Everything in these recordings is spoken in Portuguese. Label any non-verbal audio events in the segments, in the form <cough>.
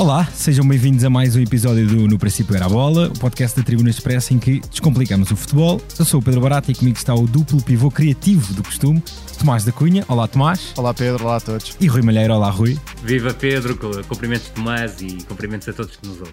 Olá, sejam bem-vindos a mais um episódio do No Princípio Era a Bola, o podcast da Tribuna Expressa em que descomplicamos o futebol. Eu sou o Pedro Barata e comigo está o duplo pivô criativo do costume, Tomás da Cunha. Olá, Tomás. Olá, Pedro. Olá a todos. E Rui Malheiro. Olá, Rui. Viva Pedro, cumprimentos Tomás e cumprimentos a todos que nos ouvem.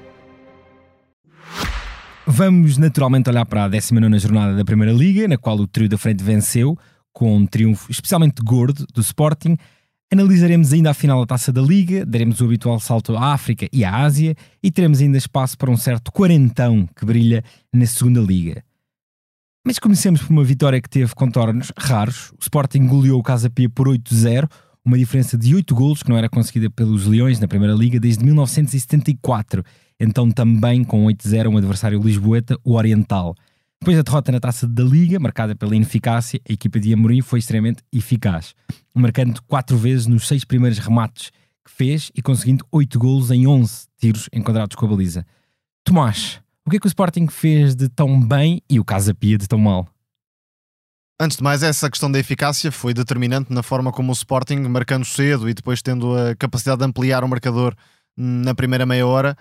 Vamos naturalmente olhar para a 19 jornada da Primeira Liga, na qual o trio da frente venceu, com um triunfo especialmente gordo do Sporting. Analisaremos ainda a final da taça da Liga, daremos o habitual salto à África e à Ásia e teremos ainda espaço para um certo quarentão que brilha na segunda Liga. Mas comecemos por uma vitória que teve contornos raros. O Sporting goleou o Casa Pia por 8-0, uma diferença de 8 golos que não era conseguida pelos Leões na Primeira Liga desde 1974 então também com 8-0 um adversário lisboeta, o Oriental. Depois da derrota na taça da Liga, marcada pela ineficácia, a equipa de Amorim foi extremamente eficaz, marcando quatro vezes nos seis primeiros remates que fez e conseguindo 8 golos em 11 tiros enquadrados com a baliza. Tomás, o que é que o Sporting fez de tão bem e o Casa Pia de tão mal? Antes de mais, essa questão da eficácia foi determinante na forma como o Sporting, marcando cedo e depois tendo a capacidade de ampliar o marcador na primeira meia hora,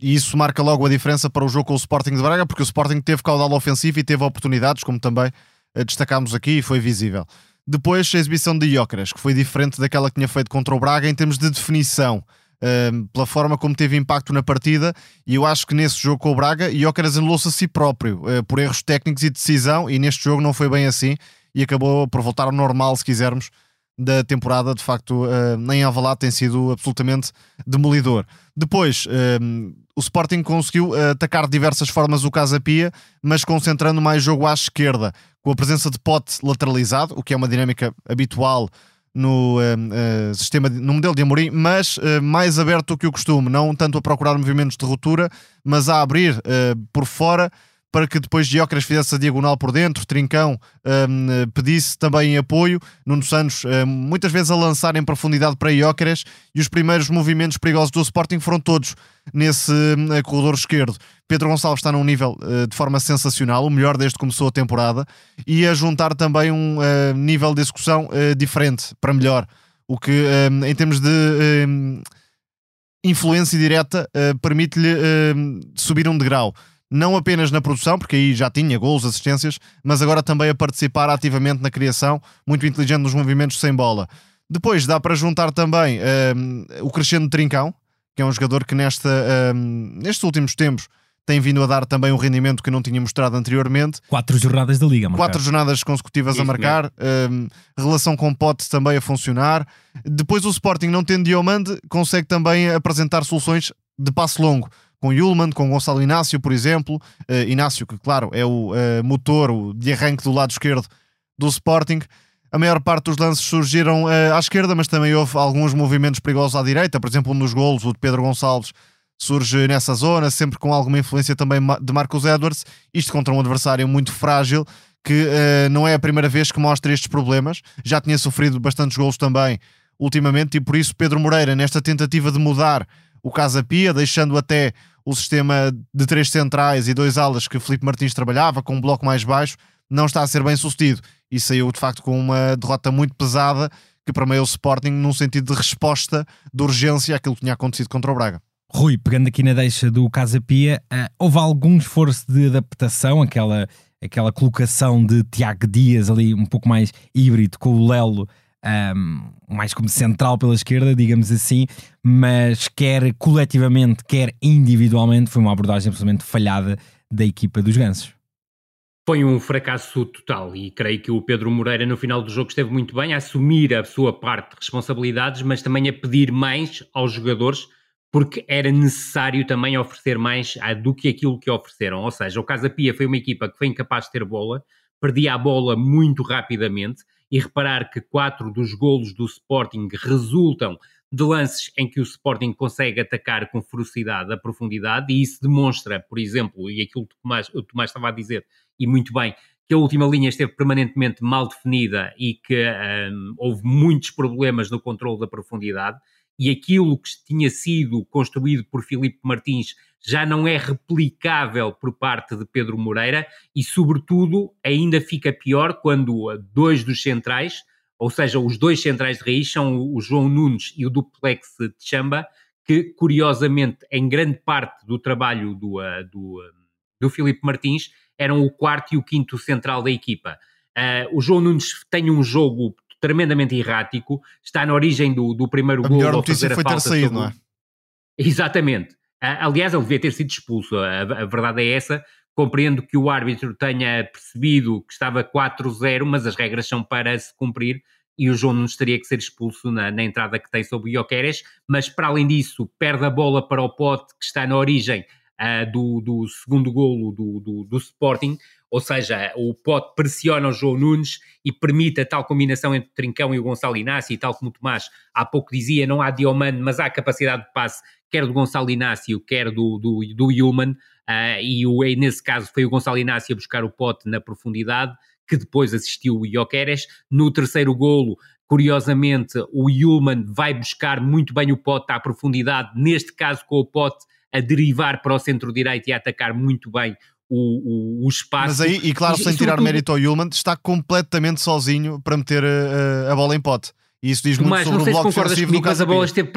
e isso marca logo a diferença para o jogo com o Sporting de Braga, porque o Sporting teve caudal ofensivo e teve oportunidades, como também eh, destacámos aqui e foi visível. Depois, a exibição de Iócaras, que foi diferente daquela que tinha feito contra o Braga em termos de definição, pela forma como teve impacto na partida. E eu acho que nesse jogo com o Braga, Iócaras anulou-se a si próprio eh, por erros técnicos e decisão, e neste jogo não foi bem assim e acabou por voltar ao normal, se quisermos, da temporada, de facto, uh, nem Alvalade tem sido absolutamente demolidor. Depois, uh, o Sporting conseguiu uh, atacar de diversas formas o Casa Pia, mas concentrando mais jogo à esquerda, com a presença de pote lateralizado, o que é uma dinâmica habitual no uh, sistema de, no modelo de Amorim, mas uh, mais aberto do que o costume, não tanto a procurar movimentos de ruptura, mas a abrir por fora para que depois Diócaras fizesse a diagonal por dentro, Trincão um, pedisse também apoio, Nuno Santos um, muitas vezes a lançar em profundidade para Diócaras e os primeiros movimentos perigosos do Sporting foram todos nesse um, corredor esquerdo. Pedro Gonçalves está num nível uh, de forma sensacional, o melhor desde que começou a temporada, e a juntar também um uh, nível de execução uh, diferente, para melhor, o que em termos de influência direta permite-lhe subir um degrau não apenas na produção, porque aí já tinha gols, assistências, mas agora também a participar ativamente na criação, muito inteligente nos movimentos sem bola. Depois dá para juntar também um, o Crescendo Trincão, que é um jogador que nesta, um, nestes últimos tempos tem vindo a dar também um rendimento que não tinha mostrado anteriormente. Quatro jornadas da Liga, a Quatro jornadas consecutivas Isso a marcar. Um, relação com Pote também a funcionar. Depois o Sporting, não tendo Diomande, consegue também apresentar soluções de passo longo com Yulman, com Gonçalo Inácio, por exemplo. Uh, Inácio, que claro é o uh, motor o de arranque do lado esquerdo do Sporting. A maior parte dos lances surgiram uh, à esquerda, mas também houve alguns movimentos perigosos à direita. Por exemplo, um dos golos, o de Pedro Gonçalves, surge nessa zona, sempre com alguma influência também de Marcos Edwards. Isto contra um adversário muito frágil, que uh, não é a primeira vez que mostra estes problemas. Já tinha sofrido bastantes golos também ultimamente, e por isso Pedro Moreira, nesta tentativa de mudar o Casa Pia, deixando até o sistema de três centrais e dois alas que Felipe Martins trabalhava, com um bloco mais baixo, não está a ser bem sucedido. E saiu de facto com uma derrota muito pesada que permeia o Sporting num sentido de resposta, de urgência àquilo que tinha acontecido contra o Braga. Rui, pegando aqui na deixa do Casa Pia, uh, houve algum esforço de adaptação, aquela, aquela colocação de Tiago Dias ali um pouco mais híbrido com o Lelo um, mais como central pela esquerda, digamos assim, mas quer coletivamente, quer individualmente, foi uma abordagem absolutamente falhada da equipa dos Gansos. Foi um fracasso total e creio que o Pedro Moreira no final do jogo esteve muito bem a assumir a sua parte de responsabilidades, mas também a pedir mais aos jogadores porque era necessário também oferecer mais do que aquilo que ofereceram. Ou seja, o Casa Pia foi uma equipa que foi incapaz de ter bola, perdia a bola muito rapidamente e reparar que quatro dos golos do Sporting resultam de lances em que o Sporting consegue atacar com ferocidade a profundidade, e isso demonstra, por exemplo, e aquilo que o Tomás, o Tomás estava a dizer, e muito bem, que a última linha esteve permanentemente mal definida e que um, houve muitos problemas no controle da profundidade, e aquilo que tinha sido construído por Filipe Martins já não é replicável por parte de Pedro Moreira e, sobretudo, ainda fica pior quando dois dos centrais, ou seja, os dois centrais de raiz são o João Nunes e o Duplex de Chamba, que, curiosamente, em grande parte do trabalho do, uh, do, uh, do Filipe Martins, eram o quarto e o quinto central da equipa. Uh, o João Nunes tem um jogo tremendamente errático, está na origem do, do primeiro a gol. A melhor notícia foi ter saído, sobre... não é? Exatamente. Aliás, ele devia ter sido expulso, a, a verdade é essa. Compreendo que o árbitro tenha percebido que estava 4-0, mas as regras são para se cumprir e o João Nunes teria que ser expulso na, na entrada que tem sobre o Ioqueres, mas para além disso, perde a bola para o pote que está na origem uh, do, do, segundo golo do, do, do, Sporting, ou seja, o pote pressiona o João Nunes e permite a tal combinação entre o Trincão e o Gonçalo Inácio, e tal como o Tomás há pouco dizia, não há Diomande, mas há capacidade de passe quer do Gonçalo Inácio, quer do, do, do Human, uh, e o, nesse caso foi o Gonçalo Inácio a buscar o pote na profundidade, que depois assistiu o Ioqueres. No terceiro golo, curiosamente, o Human vai buscar muito bem o pote à profundidade, neste caso com o pote a derivar para o centro-direito e a atacar muito bem o, o, o, espaço. Mas aí, e claro, e, sem tirar mérito ao Human, está completamente sozinho para meter a, eh, a bola em pote. E isso diz muito sobre o bloco defensivo comigo, do Casa a bola esteve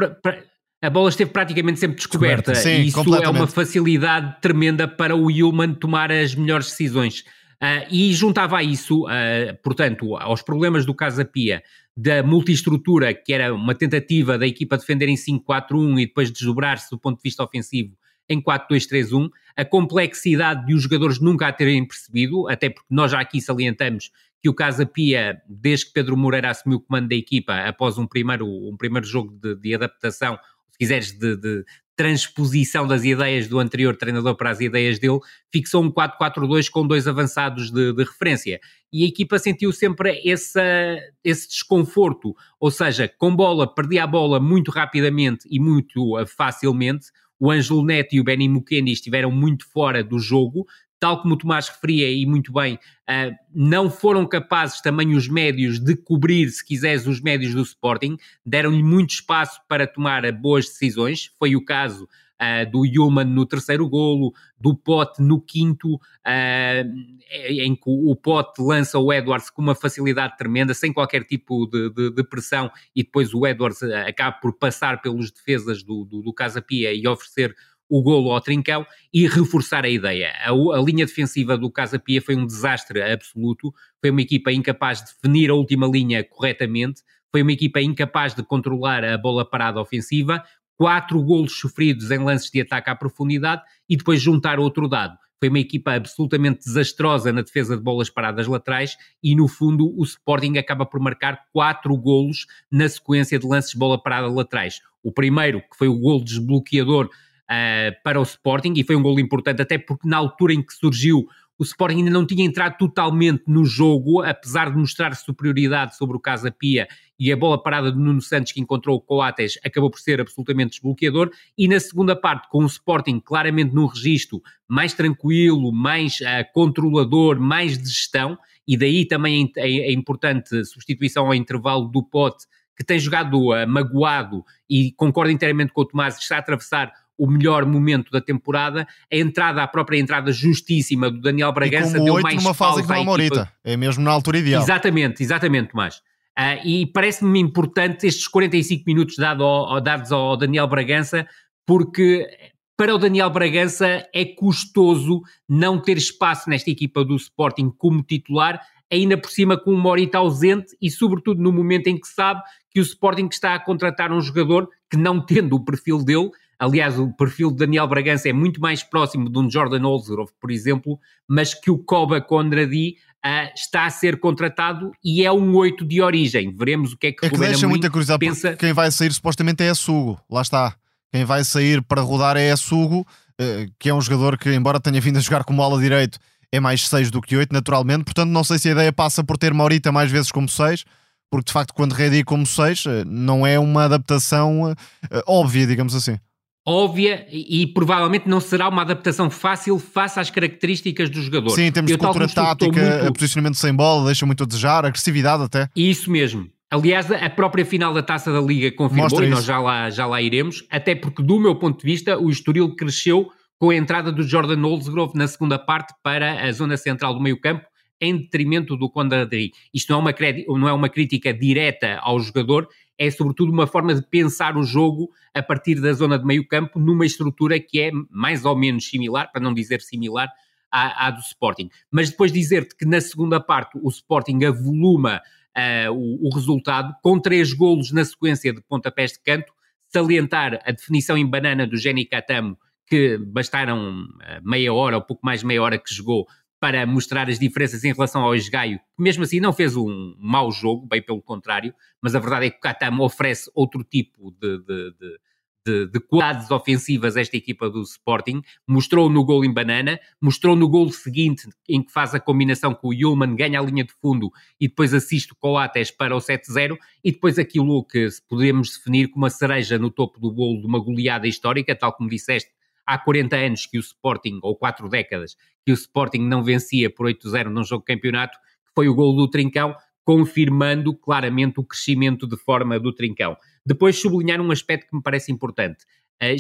a bola esteve praticamente sempre descoberta, Sim, e isso é uma facilidade tremenda para o Human tomar as melhores decisões. Uh, e juntava a isso, uh, portanto, aos problemas do Casa Pia, da multiestrutura, que era uma tentativa da equipa defender em 5-4-1 e depois desdobrar-se do ponto de vista ofensivo em 4-2-3-1, a complexidade de os jogadores nunca a terem percebido, até porque nós já aqui salientamos que o Casa Pia, desde que Pedro Moreira assumiu o comando da equipa, após um primeiro, um primeiro jogo de, de adaptação, se quiseres, de, de, transposição das ideias do anterior treinador para as ideias dele, fixou um 4-4-2 com dois avançados de, de, referência. E a equipa sentiu sempre esse, esse desconforto, ou seja, com bola, perdia a bola muito rapidamente e muito uh, facilmente. O Ângelo Neto e o Benny Mukendi estiveram muito fora do jogo, tal como o Tomás referia e muito bem, uh, não foram capazes também os médios de cobrir, se quiseres, os médios do Sporting, deram-lhe muito espaço para tomar boas decisões, foi o caso Uh, do Human no terceiro golo, do Pote no quinto, uh, em que o Pote lança o Edwards com uma facilidade tremenda, sem qualquer tipo de, de, de pressão, e depois o Edwards acaba por passar pelos defesas do, do, do Casa Pia e oferecer o golo ao Trincão e reforçar a ideia. A, a, linha defensiva do Casa Pia foi um desastre absoluto, foi uma equipa incapaz de definir a última linha corretamente, foi uma equipa incapaz de controlar a bola parada ofensiva, quatro golos sofridos em lances de ataque à profundidade e depois juntar outro dado. Foi uma equipa absolutamente desastrosa na defesa de bolas paradas laterais e, no fundo, o Sporting acaba por marcar quatro golos na sequência de lances de bola parada laterais. O primeiro, que foi o golo desbloqueador uh, para o Sporting e foi um gol importante, até porque na altura em que surgiu o Sporting ainda não tinha entrado totalmente no jogo, apesar de mostrar superioridade sobre o Casa Pia e a bola parada de Nuno Santos que encontrou o Coates acabou por ser absolutamente desbloqueador. E na segunda parte com o Sporting claramente num registro mais tranquilo, mais uh, controlador, mais de gestão e daí também a, a importante substituição ao intervalo do Pote que tem jogado uh, magoado e concordo inteiramente com o Tomás, está a atravessar o melhor momento da temporada, a entrada, a própria entrada justíssima do Daniel Bragança deu mais numa fase que não Morita, é mesmo na altura ideal. Exatamente, exatamente, Tomás. Uh, e parece-me importante estes 45 minutos dado ao, dados ao Daniel Bragança, porque para o Daniel Bragança é custoso não ter espaço nesta equipa do Sporting como titular, ainda por cima com o Morita ausente e sobretudo no momento em que sabe que o Sporting está a contratar um jogador que não tendo o perfil dele, Aliás, o perfil de Daniel Bragança é muito mais próximo de um Jordan Olsrov, por exemplo, mas que o Koba Condradi uh, está a ser contratado e é um 8 de origem. Veremos o que é que, é que deixa muita curiosidade pensa... quem vai sair supostamente é Sugo. Lá está. Quem vai sair para rodar é Sugo, uh, que é um jogador que, embora tenha vindo a jogar como ala direito, é mais 6 do que 8, naturalmente. Portanto, não sei se a ideia passa por ter Maurita mais vezes como 6 porque de facto, quando Redi como 6, não é uma adaptação óbvia, digamos assim. Óbvia e, provavelmente não será uma adaptação fácil face às características do jogador. Sim, em termos Eu, cultura tática, muito... posicionamento sem bola, deixa muito a desejar, agressividade até. Isso mesmo. Aliás, a própria final da Taça da Liga confirmou, Mostra e nós já lá, já lá iremos, até porque, do meu ponto de vista, o Estoril cresceu com a entrada do Jordan Olsgrove na segunda parte para a zona central do meio campo, em detrimento do Condadri. Isto não é, uma, não é uma crítica direta ao jogador, é sobretudo uma forma de pensar o jogo a partir da zona de meio campo, numa estrutura que é mais ou menos similar, para não dizer similar, à, à do Sporting. Mas depois dizer-te que na segunda parte o Sporting avoluma uh, o, o, resultado, com três golos na sequência de pontapés de canto, salientar a definição em banana do Jenny Catamo, que bastaram eh, meia hora ou pouco mais meia hora que jogou para mostrar as diferenças em relação ao Esgaio, que mesmo assim não fez um mau jogo, bem pelo contrário, mas a verdade é que o Catamo oferece outro tipo de, de, de de, de, qualidades ofensivas esta equipa do Sporting, mostrou no gol em banana, mostrou no gol seguinte, em que faz a combinação com o Yulman, ganha a linha de fundo e depois assiste o Coates para o 7-0, e depois aquilo que podemos definir como uma cereja no topo do bolo de uma goleada histórica, tal como disseste, há 40 anos que o Sporting, ou 4 décadas, que o Sporting não vencia por 8-0 num jogo de campeonato, que foi o gol do Trincão, confirmando claramente o crescimento de forma do Trincão. Depois sublinhar um aspecto que me parece importante. Uh,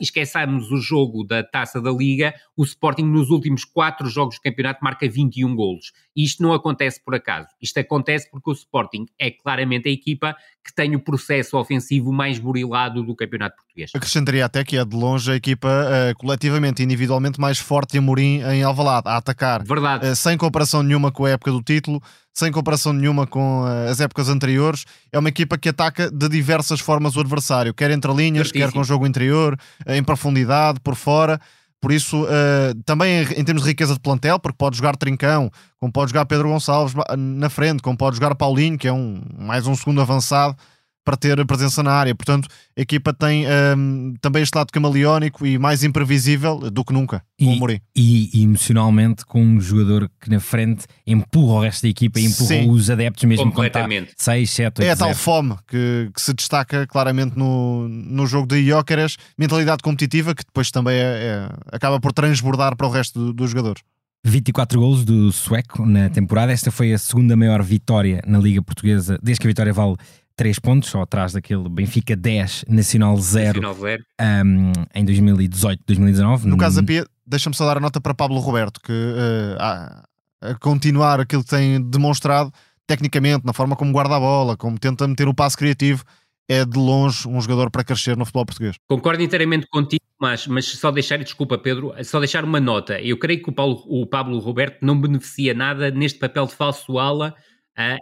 esqueçamos o jogo da Taça da Liga, o Sporting nos últimos quatro jogos do campeonato marca 21 golos. E isto não acontece por acaso. Isto acontece porque o Sporting é claramente a equipa que tem o processo ofensivo mais burilado do campeonato português. Acrescentaria até que é de longe a equipa uh, coletivamente e individualmente mais forte de Amorim em Alvalade, a atacar. Verdade. Uh, sem comparação nenhuma com a época do título, sem comparação nenhuma com uh, as épocas anteriores. É uma equipa que ataca de diversas formas o adversário, quer entre linhas, Certíssimo. quer com jogo interior, em profundidade, por fora. Por isso, uh, também em termos de riqueza de plantel, porque pode jogar Trincão, como pode jogar Pedro Gonçalves na frente, como pode jogar Paulinho, que é um, mais um segundo avançado para ter presença na área. Portanto, a equipa tem um, também este lado camaleónico e mais imprevisível do que nunca, e. E, e, emocionalmente com um jogador que na frente empurra o resto da equipa e empurra Sim. os adeptos mesmo completamente. 6, 7, 8, É a tal fome que, que, se destaca claramente no, no jogo de Jóqueres, mentalidade competitiva que depois também é, é, acaba por transbordar para o resto do, dos jogadores. 24 golos do sueco na temporada. Esta foi a segunda maior vitória na Liga Portuguesa, desde que a vitória vale 3 pontos, só atrás daquele Benfica 10, Nacional 0, Nacional 0. Um, em 2018, 2019. No, caso da Pia, deixa-me só dar a nota para Pablo Roberto, que uh, a, a, continuar aquilo que tem demonstrado tecnicamente, na forma como guarda a bola, como tenta meter o passo criativo, é de longe um jogador para crescer no futebol português. Concordo inteiramente contigo, mas, mas só deixar, desculpa Pedro, só deixar uma nota. Eu creio que o, Paulo, o Pablo Roberto não beneficia nada neste papel de falso ala uh,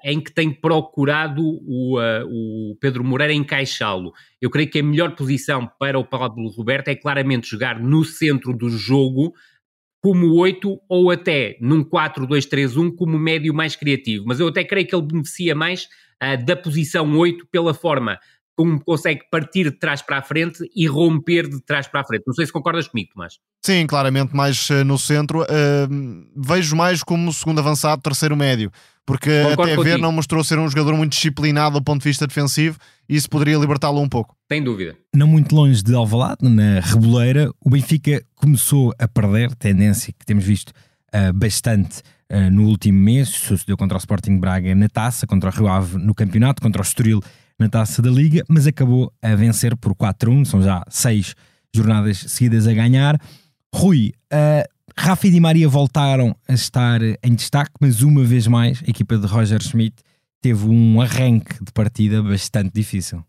em que tem procurado o, o Pedro Moreira encaixá-lo. Eu creio que a melhor posição para o Pablo Roberto é claramente jogar no centro do jogo, como 8 ou até num 4-2-3-1 como médio mais criativo. Mas eu até creio que ele beneficia mais uh, da posição 8 pela forma como consegue partir de trás para a frente e romper de trás para a frente. Não sei se concordas comigo, Tomás. Sim, claramente mais uh, no centro. Uh, vejo mais como segundo avançado, terceiro médio. Porque Concordo até a ver não mostrou ser um jogador muito disciplinado do ponto de vista defensivo e isso poderia libertá-lo um pouco. Sem dúvida. Não muito longe de Alvalade, na Reboleira, o Benfica começou a perder, tendência que temos visto uh, bastante no último mês, sucedeu contra o Sporting Braga na Taça, contra o Rio Ave no campeonato, contra o Estoril na taça da Liga, mas acabou a vencer por 4-1. São já seis jornadas seguidas a ganhar. Rui, uh, Rafa e Di Maria voltaram a estar em destaque, mas uma vez mais a equipa de Roger Schmidt teve um arranque de partida bastante difícil.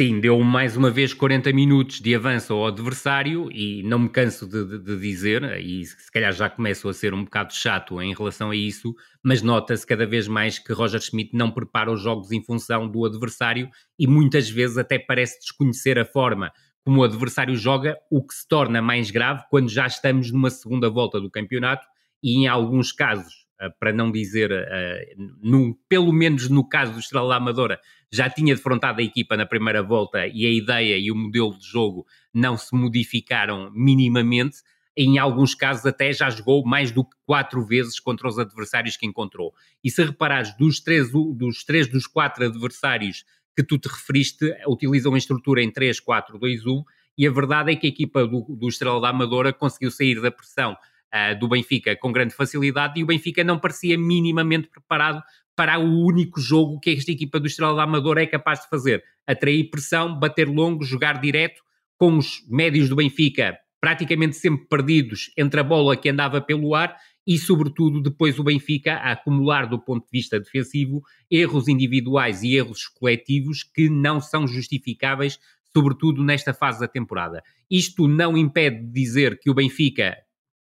Sim, deu mais uma vez 40 minutos de avanço ao adversário e não me canso de, de, de, dizer, e se calhar já começo a ser um bocado chato em relação a isso, mas nota-se cada vez mais que Roger Schmidt não prepara os jogos em função do adversário e muitas vezes até parece desconhecer a forma como o adversário joga, o que se torna mais grave quando já estamos numa segunda volta do campeonato e em alguns casos para não dizer, uh, no, pelo menos no caso do Estrela Amadora, já tinha defrontado a equipa na primeira volta e a ideia e o modelo de jogo não se modificaram minimamente. em alguns casos até já jogou mais do que quatro vezes contra os adversários que encontrou. E se reparares, dos três dos, três, dos quatro adversários que tu te referiste, utilizam a estrutura em 3, 4, 2, 1, e a verdade é que a equipa do, do Estrela da Amadora conseguiu sair da pressão uh, do Benfica com grande facilidade e o Benfica não parecia minimamente preparado para o único jogo que esta equipa do Estrela da Amadora é capaz de fazer. Atrair pressão, bater longo, jogar direto, com os médios do Benfica praticamente sempre perdidos entre a bola que andava pelo ar e, sobretudo, depois o Benfica a acumular, do ponto de vista defensivo, erros individuais e erros coletivos que não são justificáveis, sobretudo nesta fase da temporada. Isto não impede de dizer que o Benfica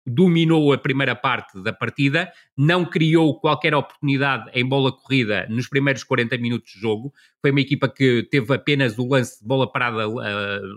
dominou a primeira parte da partida, não criou qualquer oportunidade em bola corrida nos primeiros 40 minutos de jogo. Foi uma equipa que teve apenas o lance de bola parada uh,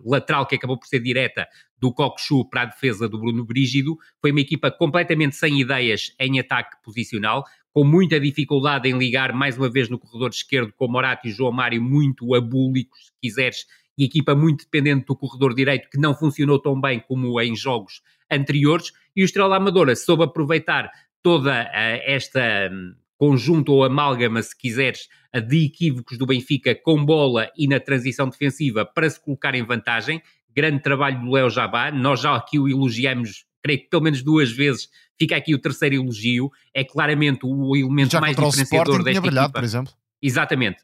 lateral, que acabou por ser direta, do Cockchu para a defesa do Bruno Brígido. Foi uma equipa completamente sem ideias em ataque posicional, com muita dificuldade em ligar mais uma vez no corredor esquerdo com Morato e João Mário muito abúlicos, se quiseres, e equipa muito dependente do corredor direito, que não funcionou tão bem como em jogos anteriores e o Estrela Amadora soube aproveitar toda uh, esta um, conjunto ou amálgama, se quiseres, de equívocos do Benfica com bola e na transição defensiva para se colocar em vantagem. Grande trabalho do Léo Jabá, nós já aqui o elogiamos, creio que pelo menos duas vezes, fica aqui o terceiro elogio, é claramente o elemento já mais diferenciador o desta brilhado, por exemplo. Exatamente.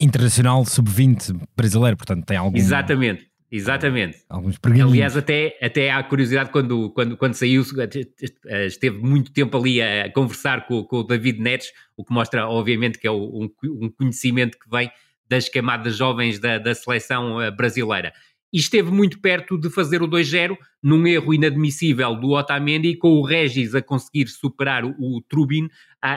Internacional sub-20 brasileiro, portanto tem algum... Exatamente. Exatamente. Alguns Aliás, até, até há curiosidade quando, quando, quando saiu, esteve muito tempo ali a conversar com, com o David Neres, o que mostra, obviamente, que é um, um conhecimento que vem das camadas jovens da, da seleção eh, brasileira e esteve muito perto de fazer o 2-0 num erro inadmissível do Otamendi com o Regis a conseguir superar o, Trubin,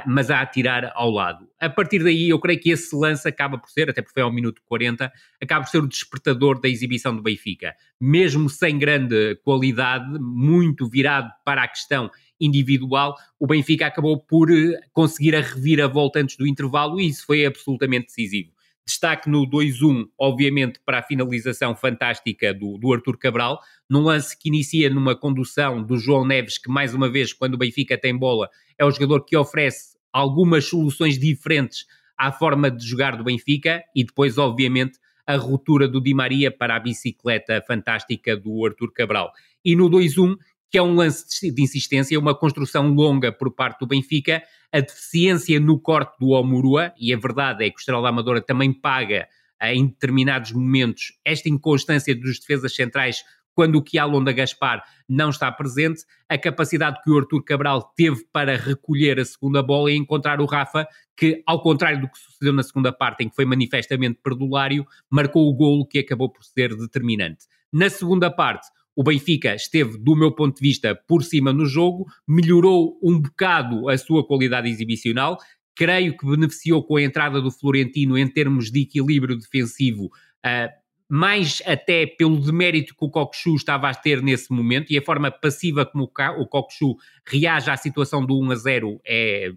mas a atirar ao lado. A partir daí eu creio que esse lance acaba por ser, até porque foi ao minuto 40, acaba por ser o despertador da exibição do Benfica. Mesmo sem grande qualidade, muito virado para a questão individual, o Benfica acabou por eh, conseguir a reviravolta antes do intervalo e isso foi absolutamente decisivo. Destaque no 2-1, obviamente, para a finalização fantástica do, do Arthur Cabral, num lance que inicia numa condução do João Neves, que mais uma vez, quando o Benfica tem bola, é o jogador que oferece algumas soluções diferentes à forma de jogar do Benfica e depois, obviamente, a ruptura do Di Maria para a bicicleta fantástica do Arthur Cabral. E no 2-1, que é um lance de insistência, uma construção longa por parte do Benfica, a deficiência no corte do Omurua, e a verdade é que o Estrela Amadora também paga eh, em determinados momentos esta inconstância dos defesas centrais quando o Kialonda Gaspar não está presente, a capacidade que o Arthur Cabral teve para recolher a segunda bola e encontrar o Rafa, que, ao contrário do que sucedeu na segunda parte, em que foi manifestamente perdulário, marcou o golo que acabou por ser determinante. Na segunda parte, o Benfica esteve, do meu ponto de vista, por cima no jogo, melhorou um bocado a sua qualidade exibicional. Creio que beneficiou com a entrada do Florentino em termos de equilíbrio defensivo, uh, mais até pelo demérito que o Cockchu estava a ter nesse momento e a forma passiva como o Cockchu reage à situação do 1 a 0 é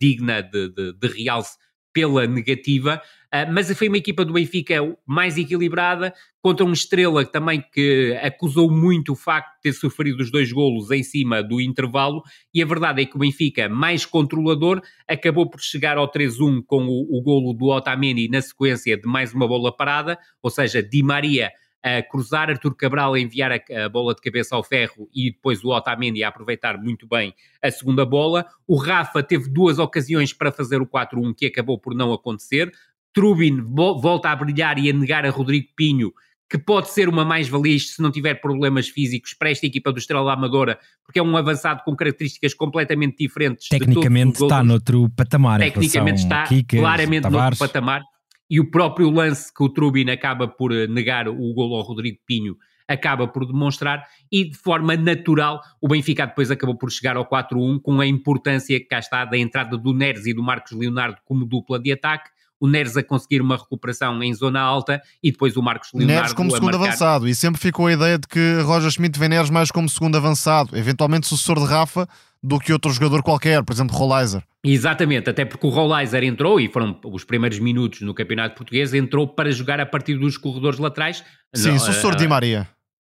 digna de, de, de realce pela negativa, uh, mas foi uma equipa do Benfica mais equilibrada, contra uma estrela também que acusou muito o facto de ter sofrido os dois golos em cima do intervalo, e a verdade é que o Benfica, mais controlador, acabou por chegar ao 3-1 com o, o golo do Otamendi na sequência de mais uma bola parada, ou seja, Di Maria a cruzar, Artur Cabral a enviar a, a, bola de cabeça ao ferro e depois o Otamendi a aproveitar muito bem a segunda bola. O Rafa teve duas ocasiões para fazer o 4-1 que acabou por não acontecer. Trubin volta a brilhar e a negar a Rodrigo Pinho que pode ser uma mais-valia se não tiver problemas físicos para esta equipa do Estrela Amadora, porque é um avançado com características completamente diferentes. Tecnicamente está noutro patamar. Tecnicamente está Kikas, claramente Tavares. noutro patamar e o próprio lance que o Trubin acaba por eh, negar o golo ao Rodrigo Pinho acaba por demonstrar. E de forma natural o Benfica depois acabou por chegar ao 4-1 com a importância que cá está da entrada do Neres e do Marcos Leonardo como dupla de ataque o Neres a conseguir uma recuperação em zona alta e depois o Marcos Leonardo Neres como segundo marcar... avançado e sempre ficou a ideia de que Roger Schmidt vê Neres mais como segundo avançado, eventualmente sucessor de Rafa do que outro jogador qualquer, por exemplo Rolaiser. Exatamente, até porque o Rolaiser entrou e foram os primeiros minutos no Campeonato Português, entrou para jogar a partir dos corredores laterais. Sim, sucessor uh, de Di Maria.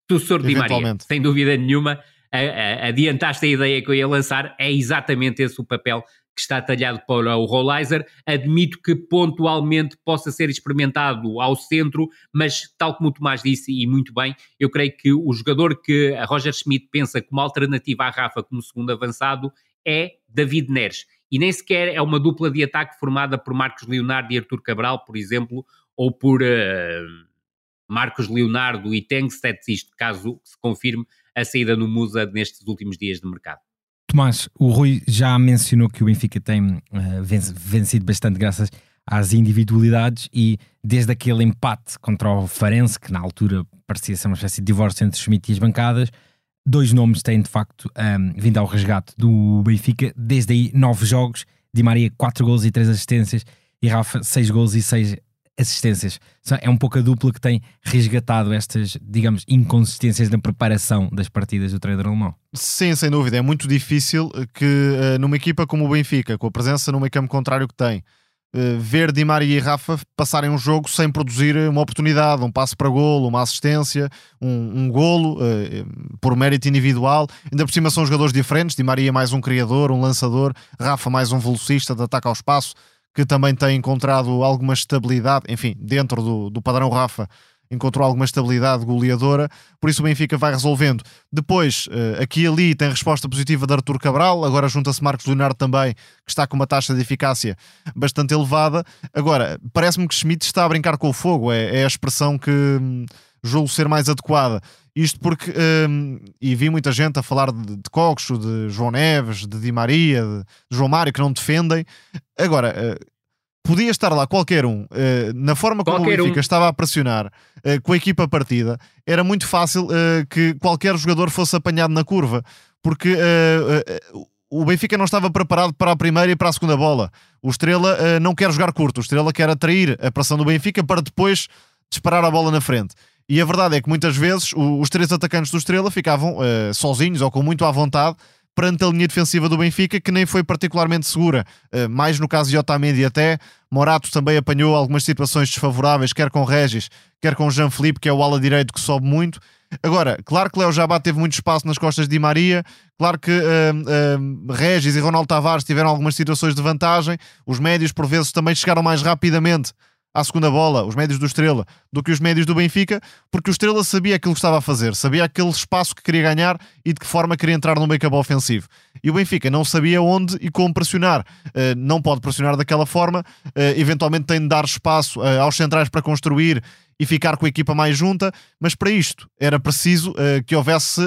Sucessor de Di Maria, sem dúvida nenhuma. adiantaste a ideia que eu ia lançar, é exatamente esse o papel que está talhado para o Rollizer. Admito que pontualmente possa ser experimentado ao centro, mas tal como o Tomás disse, e muito bem, eu creio que o jogador que a Roger Schmidt pensa como alternativa à Rafa como segundo avançado é David Neres. E nem sequer é uma dupla de ataque formada por Marcos Leonardo e Artur Cabral, por exemplo, ou por uh, Marcos Leonardo e Tengstet, isto caso se confirme a saída no Musa nestes últimos dias de mercado. Tomás, o Rui já mencionou que o Benfica tem uh, vencido bastante graças às individualidades e desde aquele empate contra o Farense, que na altura parecia ser uma espécie de divórcio entre Schmidt e as bancadas, dois nomes têm de facto um, ehm, vindo ao resgate do Benfica. Desde aí, nove jogos, Di Maria, quatro gols e três assistências, e Rafa, seis gols e seis assistências. É um pouco a dupla que tem resgatado estas, digamos, inconsistências na preparação das partidas do treinador alemão. Sim, sem dúvida. É muito difícil que uh, numa equipa como o Benfica, com a presença no meio campo contrário que tem, uh, ver Di Maria e Rafa passarem um jogo sem produzir uma oportunidade, um passo para golo, uma assistência, um, um golo por mérito individual. Ainda por cima são jogadores diferentes. Di Maria mais um criador, um lançador, Rafa mais um velocista de ataque ao espaço que também tem encontrado alguma estabilidade, enfim, dentro do, do padrão Rafa, encontrou alguma estabilidade goleadora, por isso o Benfica vai resolvendo. Depois, eh, aqui e ali, tem resposta positiva de Artur Cabral, agora junta-se Marcos Leonardo também, que está com uma taxa de eficácia bastante elevada. Agora, parece-me que Schmidt está a brincar com o fogo, é, é a expressão que hum, julgo ser mais adequada. Isto porque, um, e vi muita gente a falar de, de Coxo, de João Neves, de Di Maria, de, de João Mário, que não defendem. Agora, uh, podia estar lá qualquer um, uh, na forma como qualquer o Benfica um. estava a pressionar uh, com a equipa partida, era muito fácil que qualquer jogador fosse apanhado na curva, porque o Benfica não estava preparado para a primeira e para a segunda bola. O Estrela não quer jogar curto, o Estrela quer atrair a pressão do Benfica para depois disparar a bola na frente. E a verdade é que muitas vezes os três atacantes do Estrela ficavam uh, sozinhos ou com muito à vontade perante a linha defensiva do Benfica, que nem foi particularmente segura. Uh, mais no caso de Otamendi até. Morato também apanhou algumas situações desfavoráveis, quer com Regis, quer com Jean Felipe, que é o ala direito que sobe muito. Agora, claro que Léo Jabá teve muito espaço nas costas de Di Maria, claro que uh, uh, Regis e Ronaldo Tavares tiveram algumas situações de vantagem, os médios por vezes também chegaram mais rapidamente à segunda bola, os médios do Estrela, do que os médios do Benfica, porque o Estrela sabia aquilo que estava a fazer, sabia aquele espaço que queria ganhar e de que forma queria entrar no make-up ofensivo. E o Benfica não sabia onde e como pressionar. Uh, não pode pressionar daquela forma, uh, eventualmente tem de dar espaço uh, aos centrais para construir e ficar com a equipa mais junta, mas para isto era preciso que houvesse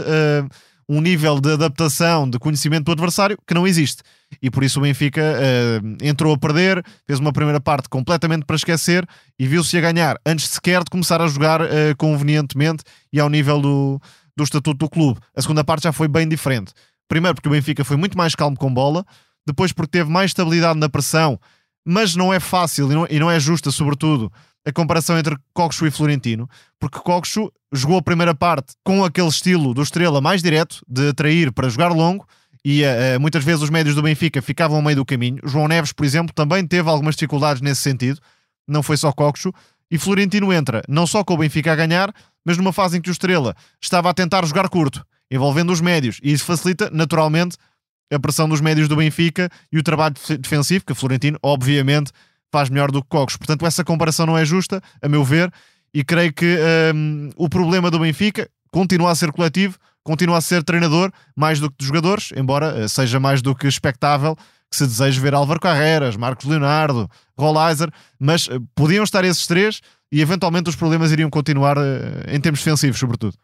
um nível de adaptação, de conhecimento do adversário que não existe. E por isso o Benfica uh, entrou a perder, fez uma primeira parte completamente para esquecer e viu-se a ganhar antes sequer de começar a jogar uh, convenientemente e ao nível do, do estatuto do clube. A segunda parte já foi bem diferente. Primeiro porque o Benfica foi muito mais calmo com bola, depois porque teve mais estabilidade na pressão, mas não é fácil e não, e não é justa, sobretudo, a comparação entre Coxo e Florentino, porque Coxo jogou a primeira parte com aquele estilo do Estrela mais direto, de atrair para jogar longo, e uh, muitas vezes os médios do Benfica ficavam ao meio do caminho. João Neves, por exemplo, também teve algumas dificuldades nesse sentido, não foi só Coxo, e Florentino entra não só com o Benfica a ganhar, mas numa fase em que o Estrela estava a tentar jogar curto, envolvendo os médios, e isso facilita naturalmente a pressão dos médios do Benfica e o trabalho defensivo, que Florentino, obviamente, faz melhor do que Cocos. Portanto, essa comparação não é justa, a meu ver, e creio que um, o problema do Benfica continua a ser coletivo, continua a ser treinador, mais do que de jogadores, embora uh, seja mais do que expectável que se deseje ver Álvaro Carreras, Marcos Leonardo, Rollizer, mas uh, podiam estar esses três e eventualmente os problemas iriam continuar uh, em termos defensivos, sobretudo.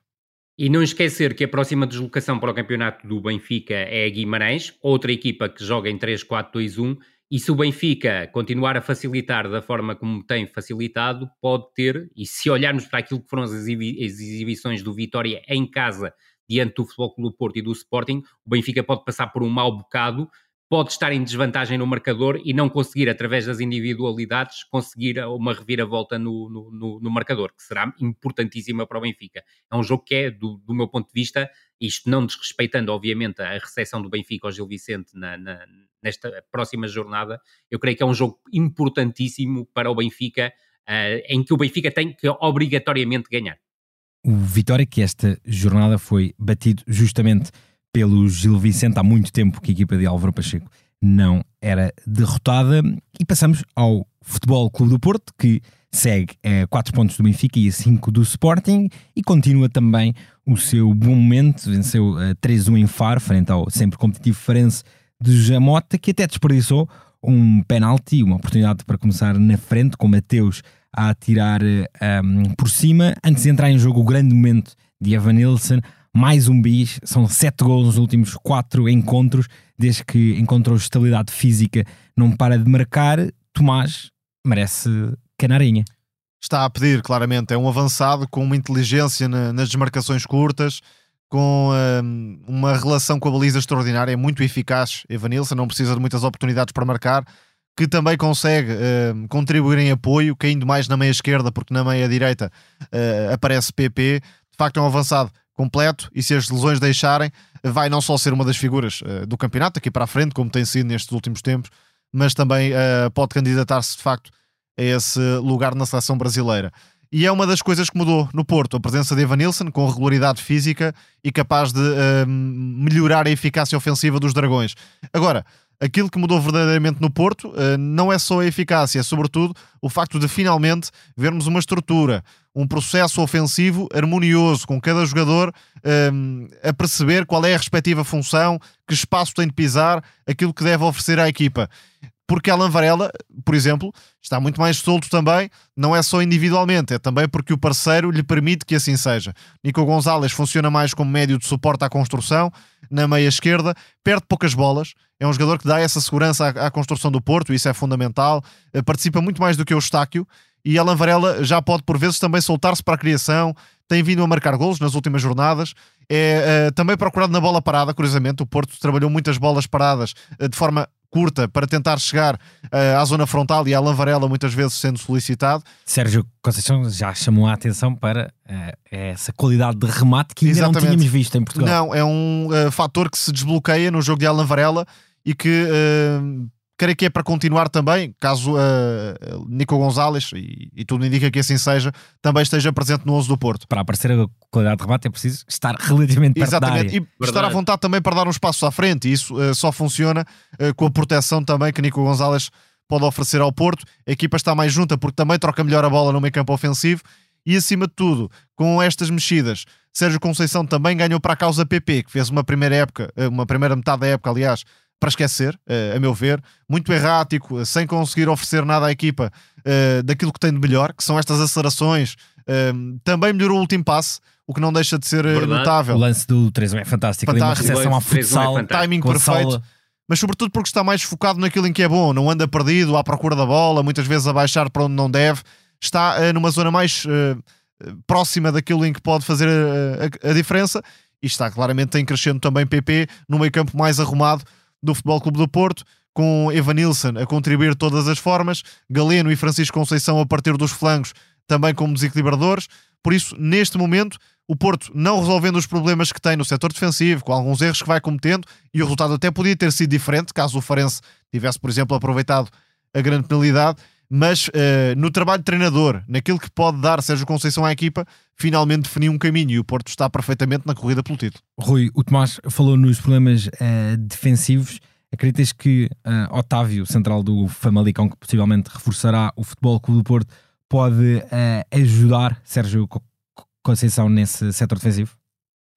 E não esquecer que a próxima deslocação para o campeonato do Benfica é a Guimarães, outra equipa que joga em 3-4-2-1 e se o Benfica continuar a facilitar da forma como tem facilitado, pode ter, e se olharmos para aquilo que foram as, exibi as exibições do Vitória em casa diante do Futebol Clube do Porto e do Sporting, o Benfica pode passar por um mau bocado, pode estar em desvantagem no marcador e não conseguir, através das individualidades, conseguir uma reviravolta no, no, no, no marcador, que será importantíssima para o Benfica. É um jogo que é, do, do meu ponto de vista, isto não desrespeitando, obviamente, a recepção do Benfica ao Gil Vicente na, na, nesta próxima jornada, eu creio que é um jogo importantíssimo para o Benfica, uh, em que o Benfica tem que obrigatoriamente ganhar. O Vitória, que esta jornada foi batido justamente pelo Gil Vicente há muito tempo que a equipa de Álvaro Pacheco não era derrotada. E passamos ao Futebol Clube do Porto, que segue a 4 pontos do Benfica e a 5 do Sporting e continua também o seu bom momento. Venceu 3-1 em Faro, frente ao sempre competitivo Farense de Jamota, que até desperdiçou um penalti, uma oportunidade para começar na frente, com Mateus a atirar um, por cima. Antes de entrar em jogo, o grande momento de Evan Nilsson, mais um bis, são sete gols nos últimos quatro encontros, desde que encontrou estabilidade física, não para de marcar. Tomás merece canarinha. Está a pedir, claramente, é um avançado com uma inteligência na, nas desmarcações curtas, com um, uma relação com a baliza extraordinária, é muito eficaz. Evanilson não precisa de muitas oportunidades para marcar, que também consegue uh, contribuir em apoio, caindo mais na meia esquerda, porque na meia direita uh, aparece PP. De facto, é um avançado completo e se as lesões deixarem, vai não só ser uma das figuras uh, do campeonato aqui para a frente, como tem sido nestes últimos tempos, mas também pode candidatar-se de facto a esse lugar na seleção brasileira. E é uma das coisas que mudou no Porto, a presença de Evanilson com regularidade física e capaz de uh, melhorar a eficácia ofensiva dos Dragões. Agora, aquilo que mudou verdadeiramente no Porto uh, não é só a eficácia, é sobretudo o facto de finalmente vermos uma estrutura, um processo ofensivo harmonioso, com cada jogador uh, a perceber qual é a respectiva função, que espaço tem de pisar, aquilo que deve oferecer à equipa porque Alan Varela, por exemplo, está muito mais solto também, não é só individualmente, é também porque o parceiro lhe permite que assim seja. Nico Gonzalez funciona mais como médio de suporte à construção, na meia esquerda, perde poucas bolas, é um jogador que dá essa segurança à, à construção do Porto, isso é fundamental, eh, participa muito mais do que o Estáquio, e Alan Varela já pode por vezes também soltar-se para a criação, tem vindo a marcar gols nas últimas jornadas, é uh, também procurado na bola parada, curiosamente, o Porto trabalhou muitas bolas paradas uh, de forma curta para tentar chegar uh, à zona frontal e à Varela muitas vezes sendo solicitado. Sérgio Conceição já chamou a atenção para uh, essa qualidade de remate que ainda Exatamente. não tínhamos visto em Portugal. Não, é um uh, fator que se desbloqueia no jogo de Alan Varela e que creio que é para continuar também, caso uh, Nico Gonzalez, e, e, tudo indica que assim seja, também esteja presente no 11 do Porto. Para aparecer a qualidade de remate é preciso estar relativamente perto Exatamente, e Verdade. estar à vontade também para dar uns passos à frente, e isso uh, só funciona uh, com a proteção também que Nico Gonzalez pode oferecer ao Porto. A equipa está mais junta porque também troca melhor a bola no meio campo ofensivo, e acima de tudo, com estas mexidas, Sérgio Conceição também ganhou para a causa PP, que fez uma primeira época, uma primeira metade da época, aliás, para esquecer, eh, a meu ver, muito errático, sem conseguir oferecer nada à equipa eh, daquilo que tem de melhor, que são estas acelerações. Eh, também melhorou o último passe, o que não deixa de ser Verdade. notável. O lance do 3 é fantástico, fantástico. uma recepção à futsal, é timing perfeito. Mas sobretudo porque está mais focado naquilo em que é bom, não anda perdido à procura da bola, muitas vezes a baixar para onde não deve, está numa zona mais próxima daquilo em que pode fazer a, a, a diferença e está claramente em crescendo também PP no meio campo mais arrumado do Futebol Clube do Porto, com Evanilson a contribuir de todas as formas, Galeno e Francisco Conceição a partir dos flancos também como desequilibradores. Por isso, neste momento, o Porto não resolvendo os problemas que tem no setor defensivo, com alguns erros que vai cometendo, e o resultado até podia ter sido diferente, caso o Farense tivesse, por exemplo, aproveitado a grande penalidade, mas uh, no trabalho de treinador, naquilo que pode dar Sérgio Conceição à equipa, finalmente definiu um caminho e o Porto está perfeitamente na corrida pelo título. Rui, o Tomás falou nos problemas uh, defensivos. Acreditas que uh, Otávio, central do Famalicão, que possivelmente reforçará o Futebol Clube do Porto, pode ajudar Sérgio Conceição nesse setor defensivo?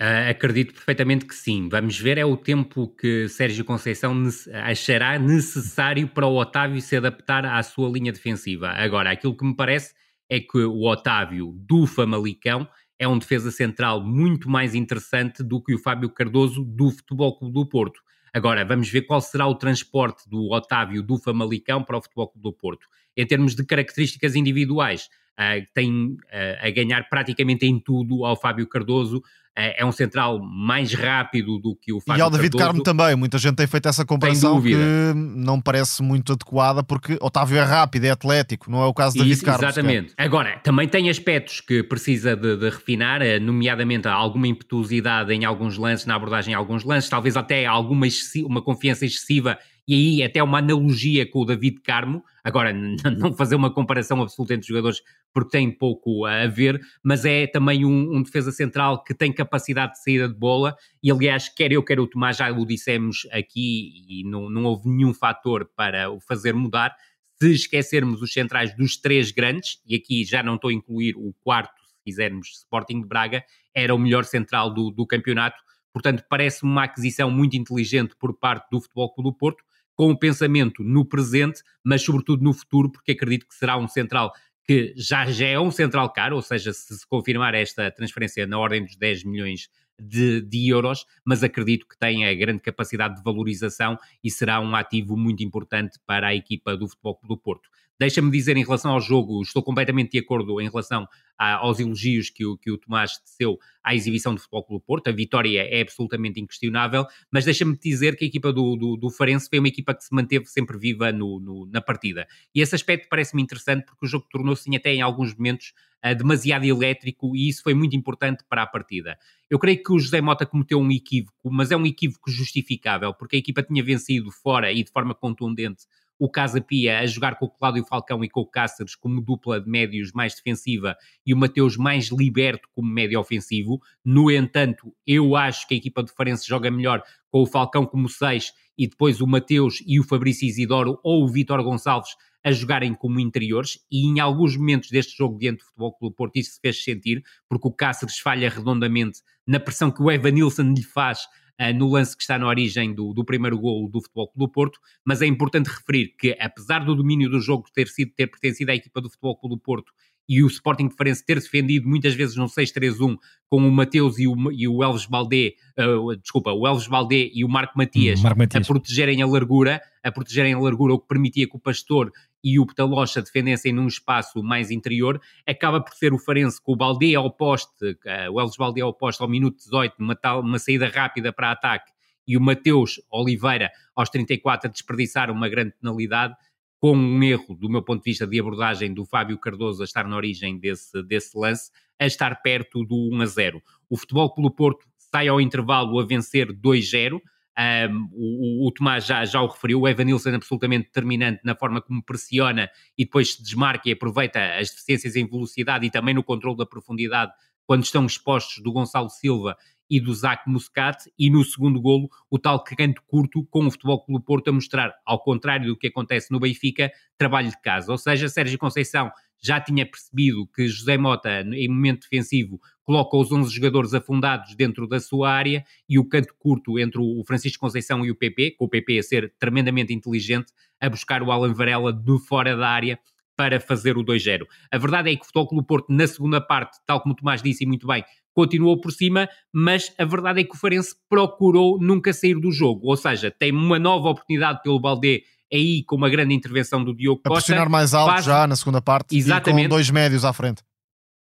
Uh, acredito perfeitamente que sim. Vamos ver, é o tempo que Sérgio Conceição achará necessário para o Otávio se adaptar à sua linha defensiva. Agora, aquilo que me parece é que o Otávio do Famalicão é um defesa central muito mais interessante do que o Fábio Cardoso do Futebol Clube do Porto. Agora, vamos ver qual será o transporte do Otávio do Famalicão para o Futebol Clube do Porto. Em termos de características individuais, uh, tem uh, a ganhar praticamente em tudo ao Fábio Cardoso. É, é um central mais rápido do que o Fábio E ao David Cardoso. Carmo também, muita gente tem feito essa comparação que não parece muito adequada porque Otávio é rápido, é atlético, não é o caso de David Isso, Carmo. Exatamente. Agora, também tem aspectos que precisa de, de, refinar, eh, nomeadamente alguma impetuosidade em alguns lances, na abordagem em alguns lances, talvez até alguma uma confiança excessiva e aí até uma analogia com o David Carmo, agora <laughs> não fazer uma comparação absoluta entre jogadores porque tem pouco a ver, mas é também um, um, defesa central que tem capacidade de saída de bola. E aliás, quer eu, quer o Tomás, já o dissemos aqui e não, não houve nenhum fator para o fazer mudar, se esquecermos os centrais dos três grandes, e aqui já não estou a incluir o quarto, se quisermos, Sporting de Braga, era o melhor central do, do campeonato, portanto parece-me uma aquisição muito inteligente por parte do Futebol Clube do Porto, com o pensamento no presente, mas sobretudo no futuro, porque acredito que será um central que já, já é um central caro, ou seja, se se confirmar esta transferência na ordem dos 10 milhões de, de, euros, mas acredito que tem a grande capacidade de valorização e será um ativo muito importante para a equipa do Futebol Clube do Porto. Deixa-me dizer em relação ao jogo, estou completamente de acordo em relação a, aos elogios que o, que o Tomás teceu à exibição do Futebol Clube Porto. A vitória é absolutamente inquestionável, mas deixa-me dizer que a equipa do, do, do Farense foi uma equipa que se manteve sempre viva no, no, na partida. E esse aspecto parece-me interessante porque o jogo tornou-se até em alguns momentos uh, demasiado elétrico e isso foi muito importante para a partida. Eu creio que o José Mota cometeu um equívoco, mas é um equívoco justificável, porque a equipa tinha vencido fora e de forma contundente o Casa Pia a jogar com o Cláudio Falcão e com o Cáceres como dupla de médios mais defensiva e o Mateus mais liberto como médio ofensivo. No entanto, eu acho que a equipa de Farense joga melhor com o Falcão como 6 e depois o Mateus e o Fabrício Isidoro ou o Vitor Gonçalves a jogarem como interiores e em alguns momentos deste jogo diante do Futebol Clube Porto isso se fez sentir, porque o Cáceres falha redondamente na pressão que o Evan Nilsson lhe faz no lance que está na origem do, do primeiro golo do Futebol Clube do Porto, mas é importante referir que, apesar do domínio do jogo ter sido ter pertencido à equipa do Futebol Clube do Porto e o Sporting de Farense ter defendido muitas vezes no 6-3-1 com o Mateus e o, e o Elves Baldé, uh, desculpa, o Elves Baldé e o Marco Matias, hum, Marco Matias, a protegerem a largura, a protegerem a largura, o que permitia que o Pastor e o Petalocha defendessem num espaço mais interior, acaba por ser o Farense com o Baldé ao poste, uh, o Elves Baldé ao poste ao minuto 18, uma, tal, uma saída rápida para ataque, e o Mateus Oliveira aos 34 a desperdiçar uma grande penalidade, com um erro, do meu ponto de vista, de abordagem do Fábio Cardoso a estar na origem desse, desse lance, a estar perto do 1 a 0. O Futebol pelo Porto sai ao intervalo a vencer 2-0. Um, o, o, Tomás já, já o referiu, o Evanilson absolutamente determinante na forma como pressiona e depois se desmarca e aproveita as deficiências em velocidade e também no controle da profundidade quando estão expostos do Gonçalo Silva e do Zac Muscat, e no segundo golo, o tal canto curto com o Futebol Clube Porto a mostrar, ao contrário do que acontece no Benfica, trabalho de casa. Ou seja, Sérgio Conceição já tinha percebido que José Mota, em momento defensivo, coloca os 11 jogadores afundados dentro da sua área e o canto curto entre o Francisco Conceição e o PP, com o PP a ser tremendamente inteligente, a buscar o Alan Varela de fora da área para fazer o 2-0. A verdade é que o Futebol Clube Porto, na segunda parte, tal como o Tomás disse muito bem, continuou por cima, mas a verdade é que o Farense procurou nunca sair do jogo, ou seja, tem uma nova oportunidade pelo Baldé aí com uma grande intervenção do Diogo Costa. A pressionar mais alto faz... já na segunda parte Exatamente. com dois médios à frente.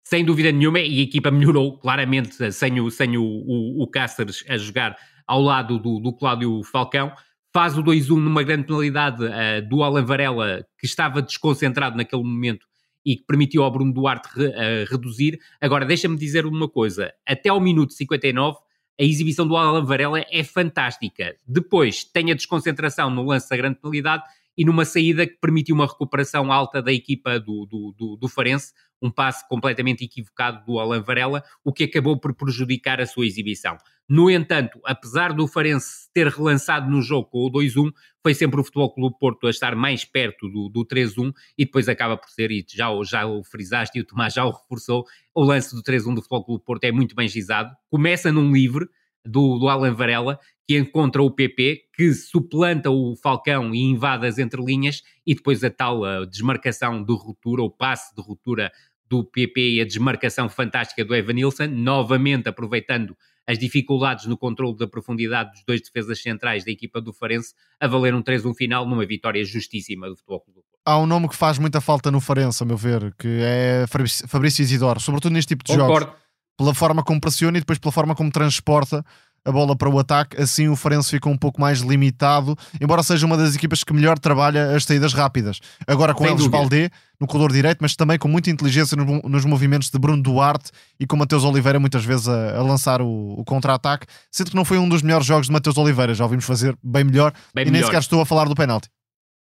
Sem dúvida nenhuma, e a equipa melhorou claramente sem o, sem o, o, o Cáceres a jogar ao lado do, do Cláudio Falcão. Faz o 2-1 numa grande penalidade uh, do Alan Varela, que estava desconcentrado naquele momento e que permitiu ao Bruno Duarte re, uh, reduzir. Agora, deixa-me dizer uma coisa: até ao minuto 59, a exibição do Alan Varela é fantástica. Depois tem a desconcentração no lance da grande penalidade e numa saída que permitiu uma recuperação alta da equipa do, do, do, do Farense, um passe completamente equivocado do Alan Varela, o que acabou por prejudicar a sua exibição. No entanto, apesar do Farense ter relançado no jogo com o 2-1, foi sempre o Futebol Clube Porto a estar mais perto do, do 3-1 e depois acaba por ser, e já, já o frisaste e o Tomás já o reforçou, o lance do 3-1 do Futebol Clube Porto é muito bem gizado. Começa num livre do, do Alan Varela, que encontra o PP, que suplanta o Falcão e invade as entrelinhas, e depois a tal a desmarcação de ruptura, o passe de ruptura do PP e a desmarcação fantástica do Evan Nilsson, novamente aproveitando as dificuldades no controle da profundidade dos dois defesas centrais da equipa do Farense, a valer um 3-1 final numa vitória justíssima do Futebol Clube. Há um nome que faz muita falta no Farense, a meu ver, que é Fabrício Isidoro, sobretudo neste tipo de Concordo. jogos. Pela forma como pressiona e depois pela forma como transporta a bola para o ataque, assim o Farense ficou um pouco mais limitado, embora seja uma das equipas que melhor trabalha as saídas rápidas. Agora com Elvis Baldé no corredor direito, mas também com muita inteligência no, nos movimentos de Bruno Duarte e com Mateus Oliveira muitas vezes a, a lançar o, o contra-ataque. Sinto que não foi um dos melhores jogos de Mateus Oliveira, já ouvimos fazer bem melhor bem e melhor. nem sequer estou a falar do penalti.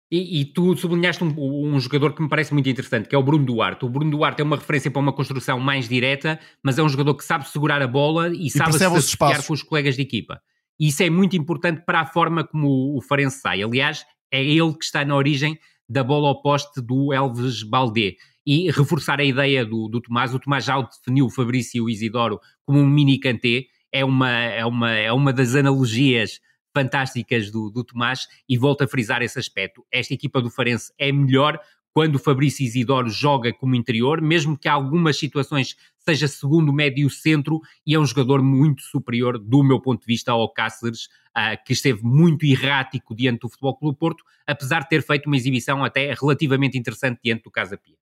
E, e, tu sublinhaste um, um, jogador que me parece muito interessante, que é o Bruno Duarte. O Bruno Duarte é uma referência para uma construção mais direta, mas é um jogador que sabe segurar a bola e, e sabe se associar com os colegas de equipa. E isso é muito importante para a forma como o Farense sai. Aliás, é ele que está na origem da bola oposta do Elves Baldé. E reforçar a ideia do, do Tomás, o Tomás já o definiu o Fabrício Isidoro como um mini cantê, é uma, é uma, é uma das analogias fantásticas do, do Tomás e volto a frisar esse aspecto. Esta equipa do Farense é melhor quando o Fabrício Isidoro joga como interior, mesmo que algumas situações seja segundo médio centro e é um jogador muito superior do meu ponto de vista ao Cáceres, uh, que esteve muito errático diante do Futebol Clube Porto, apesar de ter feito uma exibição até relativamente interessante diante do Casa Pia.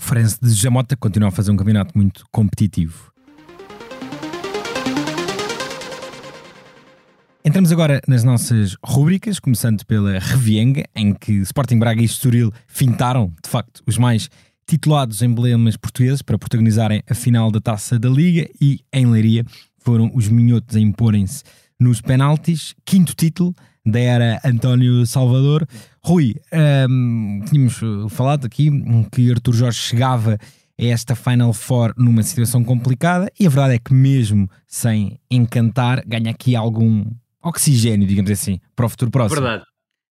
Farense de Jamota continua a fazer um campeonato muito competitivo. Entramos agora nas nossas rúbricas, começando pela Revienga, em que Sporting Braga e Estoril fintaram, de facto, os mais titulados emblemas portugueses para protagonizarem a final da Taça da Liga e, em Leiria, foram os minhotos a imporem-se nos penaltis. Quinto título da era António Salvador. Rui, um, tínhamos falado aqui que Artur Jorge chegava a esta Final Four numa situação complicada e a verdade é que mesmo sem encantar, ganha aqui algum oxigênio, digamos assim, para o futuro próximo. Verdade.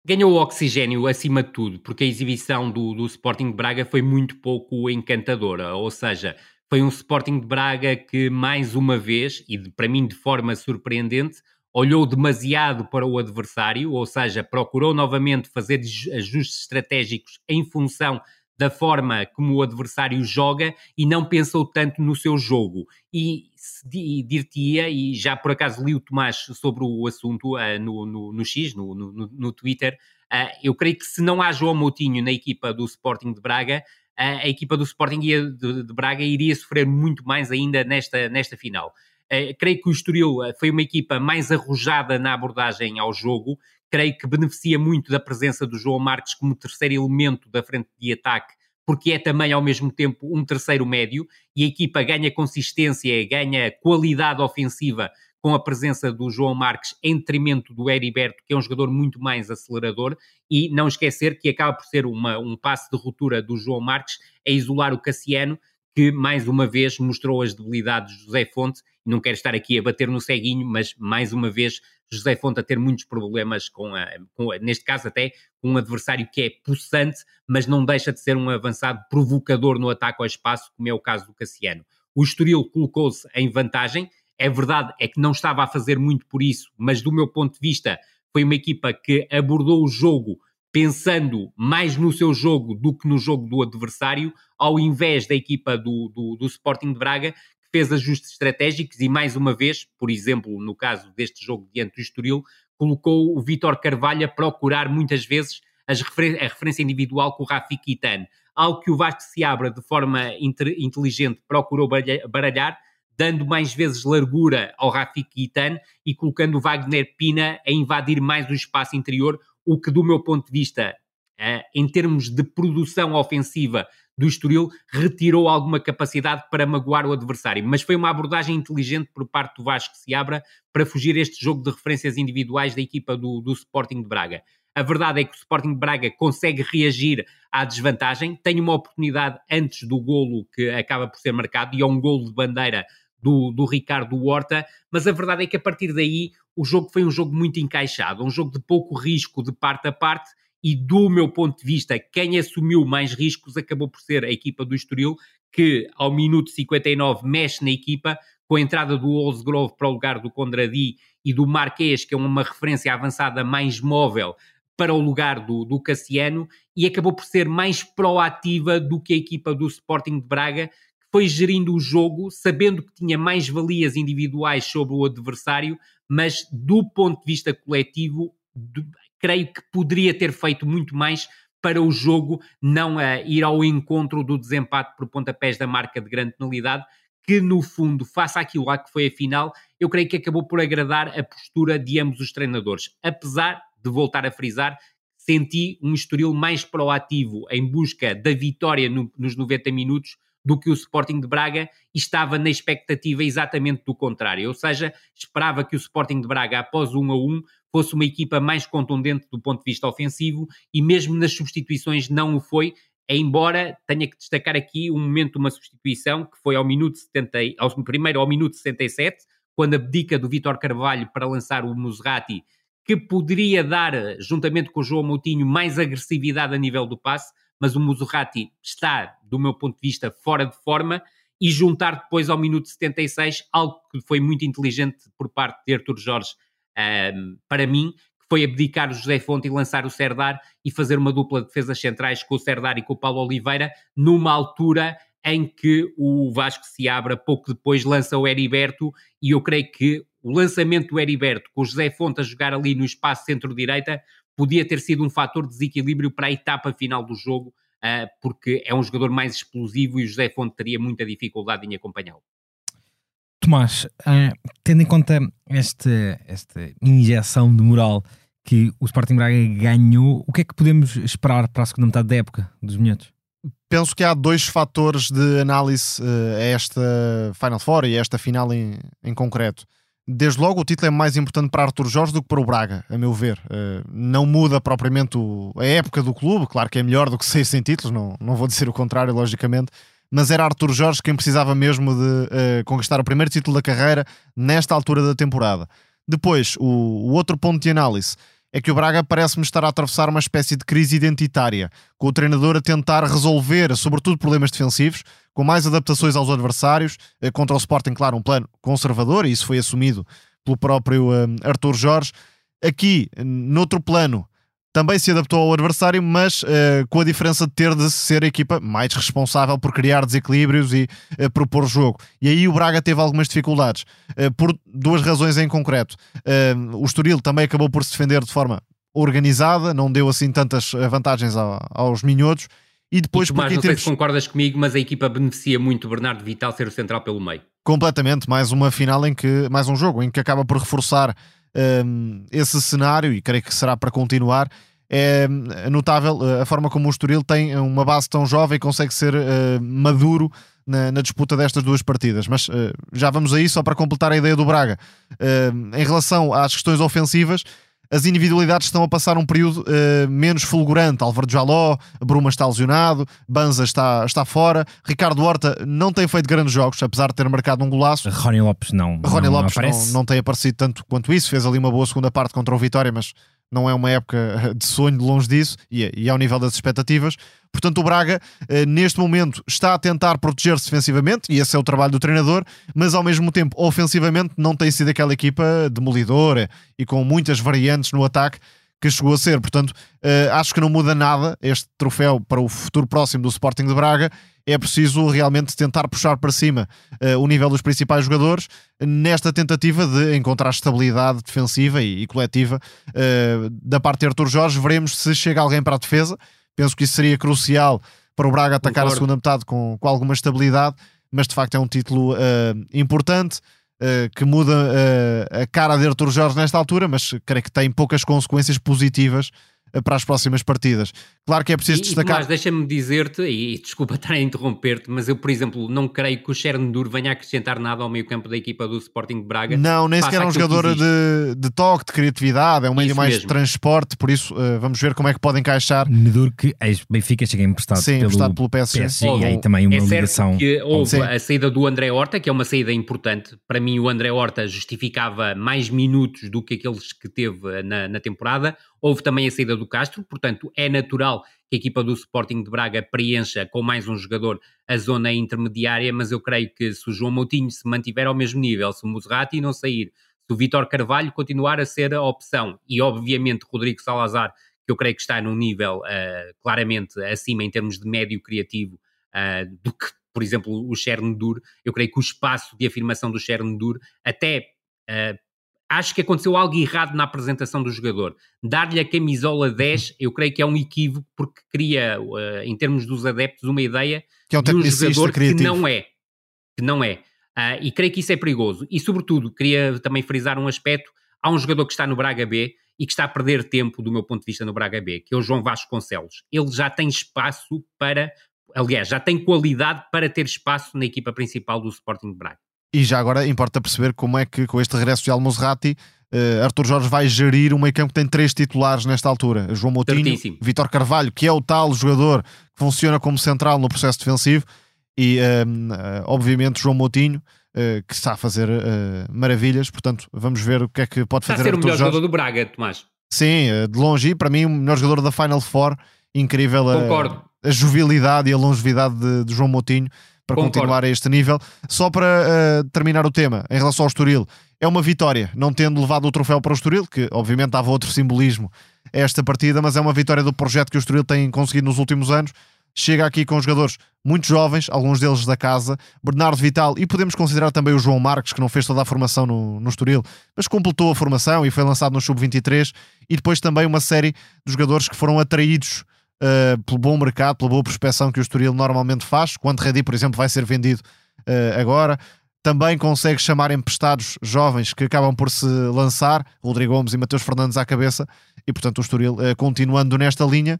Ganhou oxigênio acima de tudo, porque a exibição do, do Sporting de Braga foi muito pouco encantadora, ou seja, foi um Sporting de Braga que, mais uma vez, e de, para mim de forma surpreendente, olhou demasiado para o adversário, ou seja, procurou novamente fazer ajustes estratégicos em função da forma como o adversário joga e não pensou tanto no seu jogo. E dir-te-ia, e já por acaso li o Tomás sobre o assunto uh, no, no, no, X, no, no, no Twitter, uh, eu creio que se não há João Moutinho na equipa do Sporting de Braga, uh, a equipa do Sporting de, de, Braga iria sofrer muito mais ainda nesta, nesta final. creio que o Estoril foi uma equipa mais arrojada na abordagem ao jogo, creio que beneficia muito da presença do João Marques como terceiro elemento da frente de ataque, porque é também ao mesmo tempo um terceiro médio e a equipa ganha consistência, ganha qualidade ofensiva com a presença do João Marques em detrimento do Heriberto, que é um jogador muito mais acelerador, e não esquecer que acaba por ser uma, um passe de ruptura do João Marques a isolar o Cassiano, que mais uma vez mostrou as debilidades de José Fonte. Não quero estar aqui a bater no ceguinho, mas mais uma vez José Fonte a ter muitos problemas com, a, com a, neste caso até com um adversário que é possante, mas não deixa de ser um avançado provocador no ataque ao espaço, como é o caso do Cassiano. O Estoril colocou-se em vantagem, é verdade, é que não estava a fazer muito por isso, mas do meu ponto de vista foi uma equipa que abordou o jogo pensando mais no seu jogo do que no jogo do adversário, ao invés da equipa do, do, do Sporting de Braga, fez ajustes estratégicos e, mais uma vez, por exemplo, no caso deste jogo diante do Estoril, colocou o Vítor Carvalho a procurar muitas vezes a referência individual com o Rafik Itan, algo que o Vasco se abra de forma inteligente procurou baralhar, dando mais vezes largura ao Rafik Itan e colocando o Wagner Pina a invadir mais o espaço interior, o que, do meu ponto de vista, eh, em termos de produção ofensiva do Estoril, retirou alguma capacidade para magoar o adversário. Mas foi uma abordagem inteligente por parte do Vasco Seabra para fugir este jogo de referências individuais da equipa do, do Sporting de Braga. A verdade é que o Sporting de Braga consegue reagir à desvantagem, tem uma oportunidade antes do golo que acaba por ser marcado, e é um golo de bandeira do, do Ricardo Horta, mas a verdade é que a partir daí o jogo foi um jogo muito encaixado, um jogo de pouco risco de parte a parte, e do meu ponto de vista, quem assumiu mais riscos acabou por ser a equipa do Estoril, que ao minuto 59 mexe na equipa, com a entrada do Grove para o lugar do Condradi e do Marquês, que é uma referência avançada mais móvel, para o lugar do, do Cassiano, e acabou por ser mais proativa do que a equipa do Sporting de Braga, foi gerindo o jogo, sabendo que tinha mais valias individuais sobre o adversário, mas do ponto de vista coletivo, creio que poderia ter feito muito mais para o jogo não uh, ir ao encontro do desempate por pontapés da marca de grande penalidade, que no fundo, faça aquilo lá que foi a final, eu creio que acabou por agradar a postura de ambos os treinadores. Apesar de voltar a frisar, senti um estoril mais proativo em busca da vitória no, nos 90 minutos do que o Sporting de Braga e estava na expectativa exatamente do contrário. Ou seja, esperava que o Sporting de Braga, após 1 a 1, fosse uma equipa mais contundente do ponto de vista ofensivo e mesmo nas substituições não o foi, embora tenha que destacar aqui um momento uma substituição que foi ao minuto 70, ao, primeiro ao minuto 67, quando abdica do Vítor Carvalho para lançar o Muserati, que poderia dar, juntamente com o João Moutinho, mais agressividade a nível do passe, mas o Muserati está, do meu ponto de vista, fora de forma, e juntar depois ao minuto 76 algo que foi muito inteligente por parte de Artur Jorge, um, para mim, que foi abdicar o José Fonte e lançar o Serdar e fazer uma dupla de defesas centrais com o Serdar e com o Paulo Oliveira, numa altura em que o Vasco se abra, pouco depois lança o Heriberto, e eu creio que o lançamento do Heriberto, com o José Fonte a jogar ali no espaço centro-direita, podia ter sido um fator de desequilíbrio para a etapa final do jogo, uh, porque é um jogador mais explosivo e o José Fonte teria muita dificuldade em acompanhá-lo. Tomás, uh, tendo em conta esta, esta injeção de moral que o Sporting Braga ganhou, o que é que podemos esperar para a segunda metade da época dos Minhotos? Penso que há dois fatores de análise uh, a esta Final Four e a esta final em, em concreto. Desde logo, o título é mais importante para Arthur Jorge do que para o Braga, a meu ver. Uh, não muda propriamente a época do clube, claro que é melhor do que <laughs> seis sem títulos, não, não vou dizer o contrário, logicamente, mas era Arthur Jorge quem precisava mesmo de uh, conquistar o primeiro título da carreira nesta altura da temporada. Depois, o, o outro ponto de análise é que o Braga parece-me estar a atravessar uma espécie de crise identitária, com o treinador a tentar resolver, sobretudo, problemas defensivos, com mais adaptações aos adversários, eh, contra o Sporting, claro, um plano conservador, e isso foi assumido pelo próprio eh, Arthur Jorge. Aqui, noutro plano, também se adaptou ao adversário, mas uh, com a diferença de ter de ser a equipa mais responsável por criar desequilíbrios e uh, propor jogo. E aí o Braga teve algumas dificuldades, uh, por duas razões em concreto. o Estoril também acabou por se defender de forma organizada, não deu assim tantas vantagens aos minhotos e depois, e Tomás, não sei se concordas comigo, mas a equipa beneficia muito Bernardo Vital ser o central pelo meio. Completamente, mais uma final em que, mais um jogo em que acaba por reforçar um, esse cenário e creio que será para continuar. É notável uh, a forma como o Estoril tem uma base tão jovem e consegue ser uh, maduro na, na, disputa destas duas partidas. Mas uh, já vamos aí, só para completar a ideia do Braga. em relação às questões ofensivas, as individualidades estão a passar um período uh, menos fulgurante. Álvaro Jaló, Bruma está lesionado, Banza está, está fora, Ricardo Horta não tem feito grandes jogos, apesar de ter marcado um golaço. Rony Lopes não. Rony não, Lopes não, não, não, tem aparecido tanto quanto isso, fez ali uma boa segunda parte contra o Vitória, mas não é uma época de sonho, de longe disso, e, e ao nível das expectativas. Portanto, o Braga, eh, neste momento, está a tentar proteger-se defensivamente, e esse é o trabalho do treinador, mas ao mesmo tempo, ofensivamente, não tem sido aquela equipa demolidora e com muitas variantes no ataque que chegou a ser. Portanto, uh, acho que não muda nada este troféu para o futuro próximo do Sporting de Braga. É preciso realmente tentar puxar para cima uh, o nível dos principais jogadores nesta tentativa de encontrar estabilidade defensiva e, e coletiva uh, da parte de Artur Jorge. Veremos se chega alguém para a defesa. Penso que isso seria crucial para o Braga atacar Concordo. a segunda metade com, com alguma estabilidade, mas de facto é um título importante. Uh, que muda uh, a cara de Artur Jorge nesta altura, mas creio que tem poucas consequências positivas uh, para as próximas partidas. Claro que é preciso e, destacar. Mas deixa-me dizer-te, e desculpa estar a interromper-te, mas eu, por exemplo, não creio que o Chernobyl venha a acrescentar nada ao meio-campo da equipa do Sporting de Braga. Não, nem sequer é um jogador de, de toque, de criatividade, é um meio isso mais mesmo. de transporte, por isso uh, vamos ver como é que pode encaixar. Neduro que Benfica chega emprestado, Sim, pelo, emprestado pelo PSG. PSG e aí também uma é ligação. que houve Sim. a saída do André Horta, que é uma saída importante. Para mim, o André Horta justificava mais minutos do que aqueles que teve na, na temporada. Houve também a saída do Castro, portanto, é natural que a equipa do Sporting de Braga preencha com mais um jogador a zona intermediária, mas eu creio que se o João Moutinho se mantiver ao mesmo nível, se o Muserati não sair, se o Vitor Carvalho continuar a ser a opção e obviamente Rodrigo Salazar, que eu creio que está num nível uh, claramente acima em termos de médio criativo uh, do que, por exemplo, o Chernobyl, eu creio que o espaço de afirmação do Chernobyl até uh, acho que aconteceu algo errado na apresentação do jogador. Dar-lhe a camisola 10, eu creio que é um equívoco, porque cria, uh, em termos dos adeptos, uma ideia que é um de um jogador criativo. que não é. Que não é. Uh, e creio que isso é perigoso. E, sobretudo, queria também frisar um aspecto: há um jogador que está no Braga B e que está a perder tempo, do meu ponto de vista, no Braga B, que é o João Vasconcelos. Ele já tem espaço para, aliás, já tem qualidade para ter espaço na equipa principal do Sporting Braga. E já agora importa perceber como é que, com este regresso de Almozrati, uh, Arthur Jorge vai gerir um meio campo que tem três titulares nesta altura: João Moutinho, Vitor Carvalho, que é o tal jogador que funciona como central no processo defensivo, e uh, obviamente João Moutinho. Uh, que está a fazer maravilhas, portanto, vamos ver o que é que pode está fazer. Está a ser o melhor Jorge. jogador do Braga, Tomás. Sim, de longe, e para mim, o melhor jogador da Final Four. Incrível a, a, jovialidade e a longevidade de, de João Moutinho para Concordo. continuar a este nível. Só para uh, terminar o tema, em relação ao Estoril, é uma vitória, não tendo levado o troféu para o Estoril, que obviamente dava outro simbolismo a esta partida, mas é uma vitória do projeto que o Estoril tem conseguido nos últimos anos. Chega aqui com jogadores muito jovens, alguns deles da casa, Bernardo Vital, e podemos considerar também o João Marques, que não fez toda a formação no, no Estoril, mas completou a formação e foi lançado no Sub-23, e depois também uma série de jogadores que foram atraídos uh, pelo bom mercado, pela boa prospecção que o Estoril normalmente faz. Quando Redi, por exemplo, vai ser vendido uh, agora. Também consegue chamar emprestados jovens que acabam por se lançar, Rodrigo Gomes e Mateus Fernandes à cabeça, e portanto o Estoril, uh, continuando nesta linha,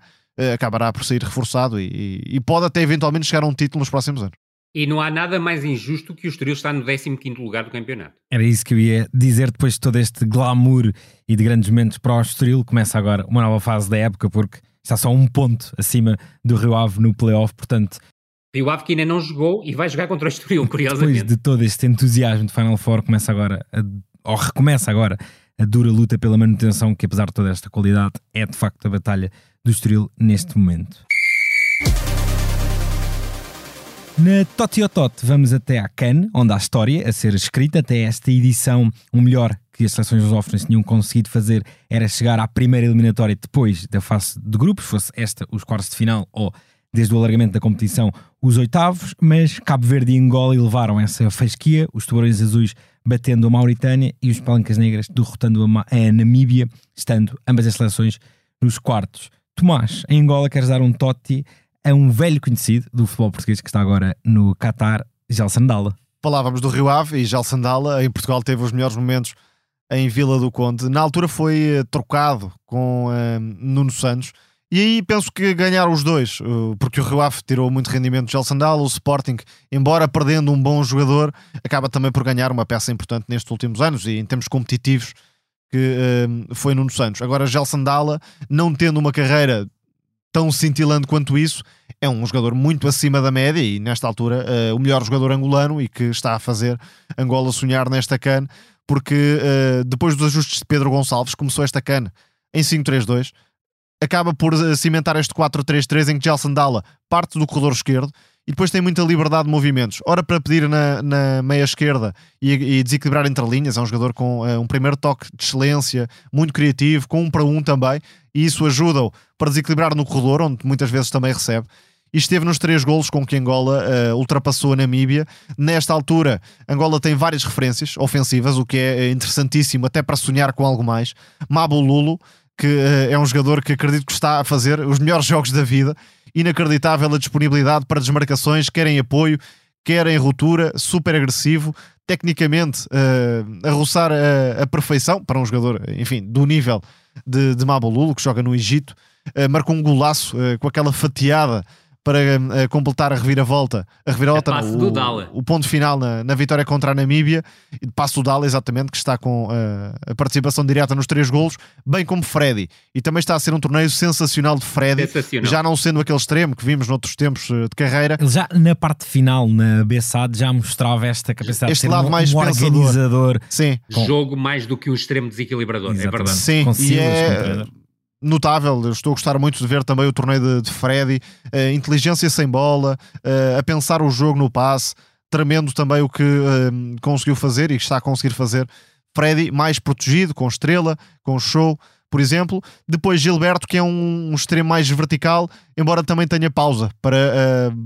acabará por sair reforçado e, e, pode até eventualmente chegar a um título nos próximos anos. E não há nada mais injusto que o Estoril estar no 15 lugar do campeonato. Era isso que eu ia dizer depois de todo este glamour e de grandes momentos para o Estoril. Começa agora uma nova fase da época, porque está só um ponto acima do Rio Ave no playoff, portanto. Rio Ave que ainda não jogou e vai jogar contra o Estoril, <laughs> curiosamente. Depois de todo este entusiasmo de Final Four, começa agora, a, ou recomeça agora, a dura luta pela manutenção, que apesar de toda esta qualidade, é de facto a batalha do Estoril neste momento. Na Totiotot vamos até à Cannes, onde há história a ser escrita até esta edição. O melhor que as seleções lusófonas tinham conseguido fazer era chegar à primeira eliminatória depois da fase de grupos, fosse esta os quartos de final ou, desde o alargamento da competição, os oitavos, mas Cabo Verde e Angola levaram essa fasquia, os tubarões azuis batendo a Mauritânia e os palancas negras derrotando a, a Namíbia, estando ambas as seleções nos quartos. Tomás, em Angola queres dar um totti a um velho conhecido do futebol português que está agora no Qatar, Gelson Dalla. Falávamos do Rio Ave e Gelson Dalla em Portugal teve os melhores momentos em Vila do Conde. Na altura foi eh, trocado com uh, Nuno Santos. E aí penso que ganharam os dois, uh, porque o Rio Ave tirou muito rendimento de Gelson Dalla, o Sporting, embora perdendo um bom jogador, acaba também por ganhar uma peça importante nestes últimos anos e em termos competitivos, que uh, foi Nuno Santos. Agora, Gelson Dalla, não tendo uma carreira tão cintilante quanto isso, é um jogador muito acima da média e nesta altura uh, o melhor jogador angolano e que está a fazer Angola sonhar nesta CAN porque uh, depois dos ajustes de Pedro Gonçalves começou esta cana em 5-3-2, acaba por uh, cimentar este 4-3-3 em que Gelson Dalla parte do corredor esquerdo e depois tem muita liberdade de movimentos. Ora para pedir na, na meia esquerda e, e, desequilibrar entre linhas, é um jogador com uh, um primeiro toque de excelência, muito criativo, com um para um também, e isso ajuda-o para desequilibrar no corredor, onde muitas vezes também recebe e esteve nos três golos com que Angola uh, ultrapassou a Namíbia. Nesta altura, Angola tem várias referências ofensivas, o que é eh, interessantíssimo até para sonhar com algo mais. Mabo Lulo, que uh, é um jogador que acredito que está a fazer os melhores jogos da vida, inacreditável a disponibilidade para desmarcações, quer em apoio, quer em ruptura, super agressivo, tecnicamente uh, a roçar a, a, perfeição para um jogador, enfim, do nível de, de Mabo Lulo, que joga no Egito. Uh, marcou um golaço com aquela fatiada para uh, completar a reviravolta. A reviravolta, é não, o, o, ponto final na, na, vitória contra a Namíbia. E passo do Dala, exatamente, que está com uh, a participação direta nos três golos, bem como Freddy. E também está a ser um torneio sensacional de Freddy, já não sendo aquele extremo que vimos noutros tempos uh, de carreira. Ele já na parte final, na BSAD, já mostrava esta capacidade este de ser lado um, mais um organizador. Sim. Com... Jogo mais do que um extremo desequilibrador, é exatamente. é verdade. Sim, com e é notável. Eu estou a gostar muito de ver também o torneio de, de Freddy, uh, inteligência sem bola, uh, a pensar o jogo no passe, tremendo também o que uh, conseguiu fazer e está a conseguir fazer. Freddy mais protegido, com estrela, com show, por exemplo. Depois Gilberto, que é um, um extremo mais vertical, embora também tenha pausa para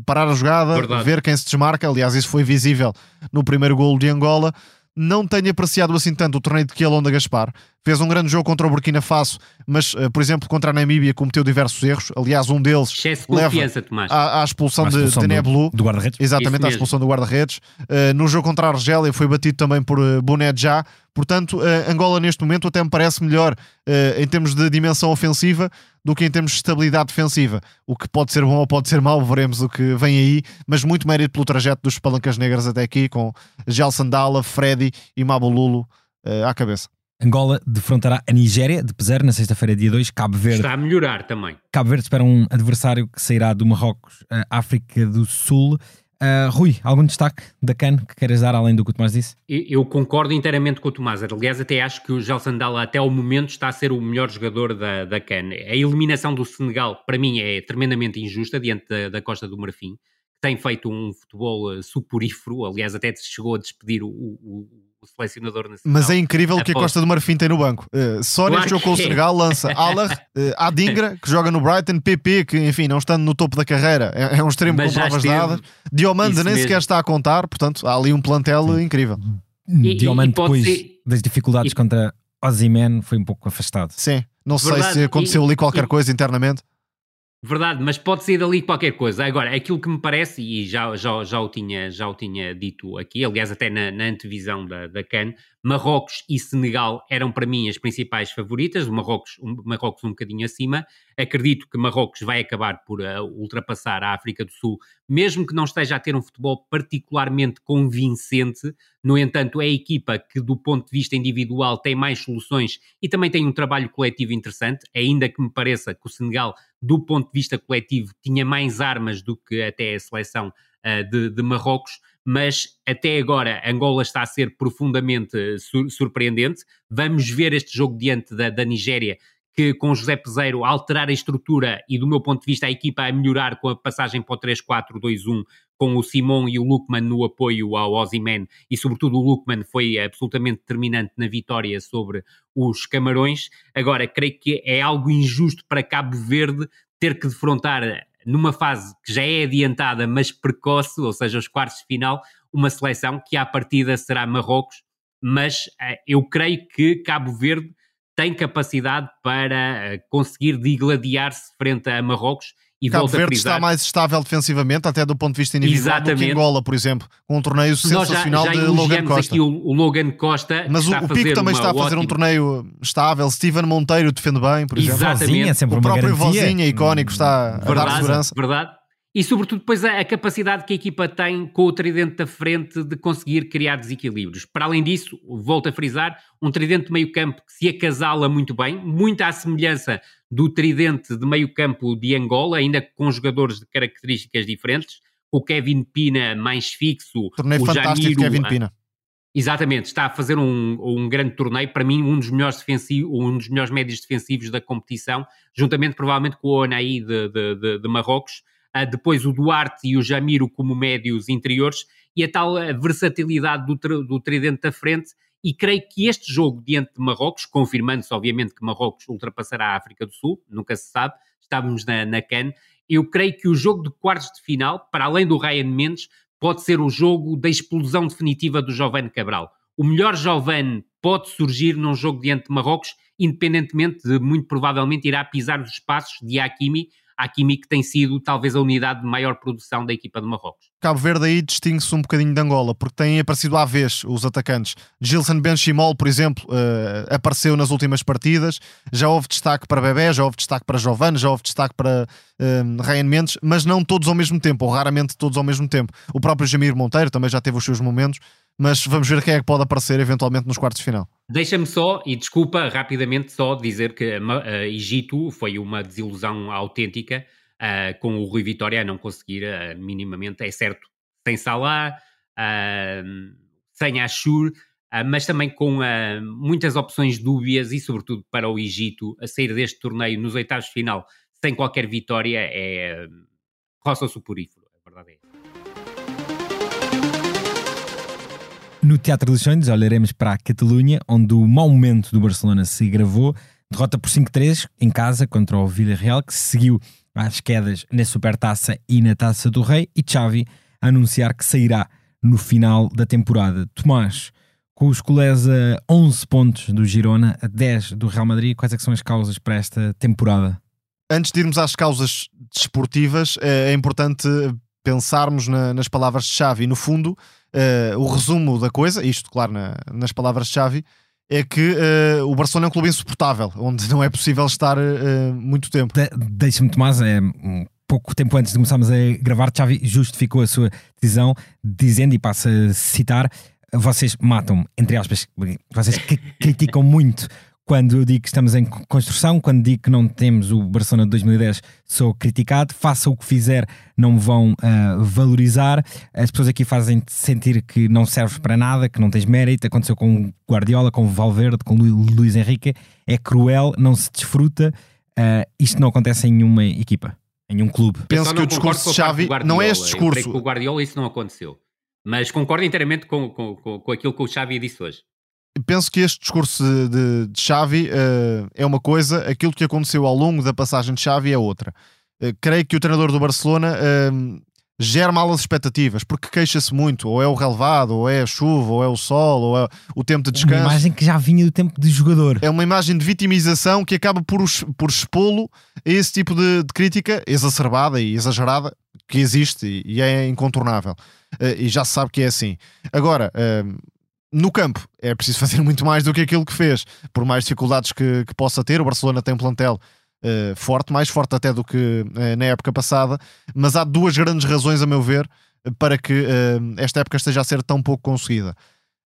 parar a jogada, Verdade. ver quem se desmarca. Aliás, isso foi visível no primeiro golo de Angola. Não tenho apreciado assim tanto o torneio de Kielonda Gaspar. Fez um grande jogo contra o Burkina Faso, mas, uh, por exemplo, contra a Namíbia cometeu diversos erros. Aliás, um deles Excesso de leva confiança, Tomás. à, à expulsão, À expulsão de, de do- Neblu. do guarda-redes. Exatamente, à expulsão do guarda-redes. Uh, no jogo contra a Argélia foi batido também por uh, Bonet já. Portanto, uh, Angola neste momento até me parece melhor uh, em termos de dimensão ofensiva do que em termos de estabilidade defensiva. O que pode ser bom ou pode ser mau, veremos o que vem aí. Mas muito mérito pelo trajeto dos Palancas Negras até aqui, com Gelson Dalla, Freddy e Mabululo uh, à cabeça. Angola defrontará a Nigéria de Peser na sexta-feira, dia 2. Cabo Verde. Está a melhorar também. Cabo Verde espera um adversário que sairá do Marrocos, a África do Sul. Ah, Rui, algum destaque da CAN que queiras dar além do que o Tomás disse? Eu concordo inteiramente com o Tomás. Aliás, até acho que o Gelson Dalla, até ao momento, está a ser o melhor jogador da, da CAN. A eliminação do Senegal, para mim, é tremendamente injusta diante da, da Costa do Marfim, que tem feito um futebol eh, suporífero. Aliás, até chegou a despedir o, o- o selecionador nacional. Mas é incrível o que a Costa do Marfim tem no banco. Uh, só Claro neste jogo com o é. Senegal lança <laughs> Alar, uh, Adingra, que joga no Brighton, PP, que enfim, não estando no topo da carreira, é, é um extremo Mas com provas dadas. Diomanda Isso nem mesmo. sequer está a contar, portanto, há ali um plantel incrível. E- Diomante e pode depois ser- das dificuldades e- contra Ozyman foi um pouco afastado. Sim, não sei Verdade. se aconteceu E- ali qualquer e- coisa internamente. Verdade, mas pode sair dali qualquer coisa. Agora, aquilo que me parece, e já, já, já, o, tinha, já o tinha dito aqui, aliás, até na, na antevisão da, da CAN, Marrocos e Senegal eram para mim as principais favoritas, Marrocos Marrocos um bocadinho acima. Acredito que Marrocos vai acabar por uh, ultrapassar a África do Sul, mesmo que não esteja a ter um futebol particularmente convincente. No entanto, é a equipa que, do ponto de vista individual, tem mais soluções e também tem um trabalho coletivo interessante, ainda que me pareça que o Senegal do ponto de vista coletivo, tinha mais armas do que até a seleção uh, de, de, Marrocos, mas até agora Angola está a ser profundamente sur surpreendente. Vamos ver este jogo diante da, da Nigéria, que com José Peseiro alterar a estrutura e, do meu ponto de vista, a equipa a melhorar com a passagem para o 3-4-2-1, com o Simon e o Lukman no apoio ao Ozyman, e sobretudo o Lukman foi absolutamente determinante na vitória sobre os Camarões. Agora, creio que é algo injusto para Cabo Verde ter que defrontar numa fase que já é adiantada, mas precoce, ou seja, os quartos de final, uma seleção que à partida será Marrocos, mas uh, eu creio que Cabo Verde tem capacidade para uh, conseguir digladiar-se frente a Marrocos e Cabo volta Verde a frisar. está mais estável defensivamente, até do ponto de vista individual, do que Exatamente. Angola, por exemplo, com um torneio Nós sensacional já, já de Logan Costa. aqui o, o Logan Costa, Mas o, o Pico também está a fazer um ótima- torneio estável. Steven Monteiro defende bem, por exemplo. Exatamente. Vozinha, sempre O próprio garantia. Vozinha, icónico, está a dar Verdade, segurança. verdade. E sobretudo depois a, a capacidade que a equipa tem com o tridente da frente de conseguir criar desequilíbrios. Para além disso, volto a frisar, um tridente de meio campo que se acasala muito bem, muito à semelhança do tridente de meio campo de Angola, ainda com jogadores de características diferentes, o Kevin Pina mais fixo, Torneio o fantástico de Jamiro, Kevin a- Pina. Exatamente, está a fazer um, um grande torneio, para mim um dos melhores defensivos, um dos melhores médios defensivos da competição, juntamente provavelmente com o Onaí de, de, de, de Marrocos, Ah, depois o Duarte e o Jamiro como médios interiores, e a tal versatilidade do, do tridente da frente, e creio que este jogo diante de Marrocos, confirmando-se obviamente que Marrocos ultrapassará a África do Sul, nunca se sabe, estávamos na, na CAN, eu creio que o jogo de quartos de final, para além do Ryan Mendes, pode ser o jogo da explosão definitiva do Giovanni Cabral. O melhor Giovanni pode surgir num jogo diante de Marrocos, independentemente de, muito provavelmente, irá pisar os espaços de Hakimi, Hakimi que tem sido talvez a unidade de maior produção da equipa de Marrocos. Cabo Verde aí distingue-se um bocadinho de Angola, porque têm aparecido à vez os atacantes. Gilson Benchimol, por exemplo, eh, apareceu nas últimas partidas. Já houve destaque para Bebé, já houve destaque para Giovanni, já houve destaque para eh, Ryan Mendes, mas não todos ao mesmo tempo, ou raramente todos ao mesmo tempo. O próprio Jamir Monteiro também já teve os seus momentos, mas vamos ver quem é que pode aparecer eventualmente nos quartos de final. Deixa-me só, e desculpa rapidamente, só dizer que eh, Egito foi uma desilusão autêntica eh, com o Rui Vitória a não conseguir eh, minimamente, é certo, sem Salah, eh, sem Ashur, mas também com muitas opções dúbias e, sobretudo, para o Egito a sair deste torneio nos oitavos de final sem qualquer vitória é roça suporífero, a No Teatro dos Sonhos olharemos para a Catalunha, onde o mau momento do Barcelona se gravou. Derrota por 5-3 em casa contra o Villarreal, que se seguiu às quedas na Supertaça e na Taça do Rei, e Xavi a anunciar que sairá no final da temporada. Tomás, Com os colés a 11 pontos do Girona, a 10 do Real Madrid, quais é são as causas para esta temporada? Antes de irmos às causas desportivas, é, é importante pensarmos na, nas palavras de Xavi. No fundo, uh, o resumo da coisa, isto, claro, na, nas palavras de Xavi, é que uh, o Barcelona é um clube insuportável, onde não é possível estar uh, muito tempo. De Deixa-me, Tomás, é um pouco tempo antes de começarmos a gravar, Xavi justificou a sua decisão, dizendo, e passo a citar, vocês matam, entre aspas, vocês criticam muito quando eu digo que estamos em construção, quando digo que não temos o Barcelona de 2010, sou criticado. Faça o que fizer, não me vão uh, valorizar. As pessoas aqui fazem sentir que não serves para nada, que não tens mérito. Aconteceu com Guardiola, com Valverde, com Lu Luís Henrique. É cruel, não se desfruta. Uh, isto não acontece em nenhuma equipa, em nenhum clube. Penso que o discurso de Xavi não é este discurso. com o Guardiola isso não aconteceu. Mas concordo inteiramente com, com, com, com aquilo que o Xavi disse hoje penso que este discurso de, de Xavi uh, é uma coisa, aquilo que aconteceu ao longo da passagem de Xavi é outra. Uh, creio que o treinador do Barcelona uh, gera mal as expectativas, porque queixa-se muito, ou é o relevado, ou é a chuva, ou é o sol, ou é o tempo de descanso. Uma imagem que já vinha do tempo de jogador. É uma imagem de vitimização que acaba por, por expô-lo a esse tipo de, de, crítica exacerbada e exagerada que existe e, e é incontornável. e já se sabe que é assim. Agora, no campo é preciso fazer <laughs> muito mais do que aquilo que fez, por mais dificuldades que, que possa ter. O Barcelona tem um plantel uh, forte, mais forte até do que uh, na época passada, mas há duas grandes razões, a meu ver, para que uh, esta época esteja a ser tão pouco conseguida.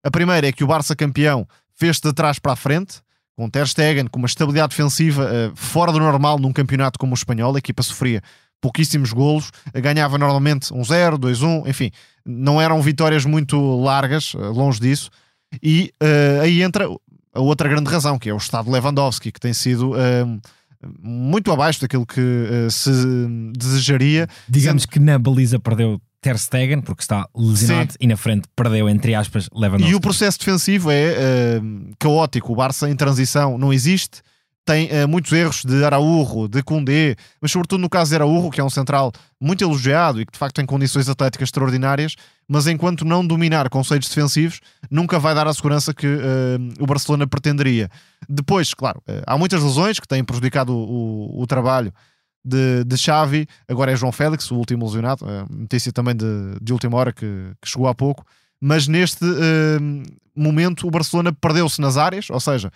A primeira é que o Barça campeão fez de trás para a frente, com Ter Stegen, com uma estabilidade defensiva fora do normal num campeonato como o espanhol, a equipa sofria pouquíssimos golos, ganhava normalmente um 0, 2-1, enfim, não eram vitórias muito largas, eh, longe disso. E uh, aí entra a outra grande razão, que é o estado de Lewandowski, que tem sido uh, muito abaixo daquilo que uh, se desejaria. Digamos sendo... que na baliza perdeu Ter Stegen, porque está lesionado, Sim. e na frente perdeu, entre aspas, Lewandowski. E o processo defensivo é caótico. O Barça em transição não existe tem uh, muitos erros de Araújo, de Koundé, mas sobretudo no caso de Araújo, que é um central muito elogiado e que de facto tem condições atléticas extraordinárias, mas enquanto não dominar conceitos defensivos, nunca vai dar a segurança que uh, o Barcelona pretenderia. Depois, claro, uh, há muitas lesões que têm prejudicado o, o, o trabalho de, de Xavi, agora é João Félix, o último lesionado, notícia também de, de última hora que, que chegou há pouco, mas neste momento o Barcelona perdeu-se nas áreas, ou seja,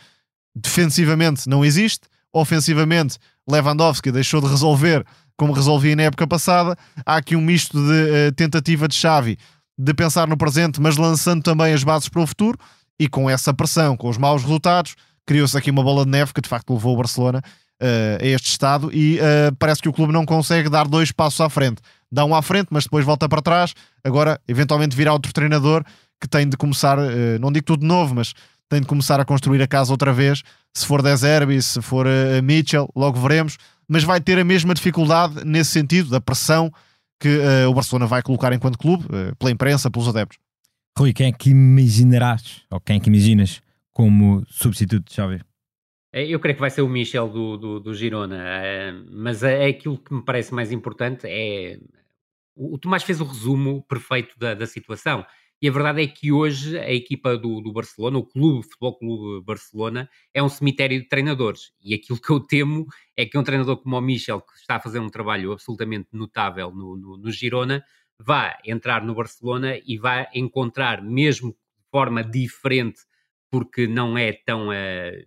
defensivamente não existe, ofensivamente Lewandowski deixou de resolver como resolvia na época passada. Há aqui um misto de uh, tentativa de Xavi de pensar no presente, mas lançando também as bases para o futuro. E com essa pressão, com os maus resultados, criou-se aqui uma bola de neve que de facto levou o Barcelona uh, a este estado. E uh, parece que o clube não consegue dar dois passos à frente. Dá um à frente, mas depois volta para trás. Agora, eventualmente, virá outro treinador que tem de começar, não digo tudo novo, mas tem de começar a construir a casa outra vez. Se for Deserbi, se for uh, Mitchell, logo veremos. Mas vai ter a mesma dificuldade nesse sentido, da pressão que uh, o Barcelona vai colocar enquanto clube, uh, pela imprensa, pelos adeptos. Rui, quem é que imaginarás, ou quem é que imaginas como substituto de Xavi? Eu creio que vai ser o Michel do, do, do Girona, mas é, é aquilo que me parece mais importante é o Tomás fez o resumo perfeito da, da situação. E a verdade é que hoje a equipa do, do Barcelona, o clube, o Futebol Clube Barcelona, é um cemitério de treinadores. E aquilo que eu temo é que um treinador como o Michel, que está a fazer um trabalho absolutamente notável no, no, no Girona, vá entrar no Barcelona e vá encontrar, mesmo de forma diferente, porque não é tão uh,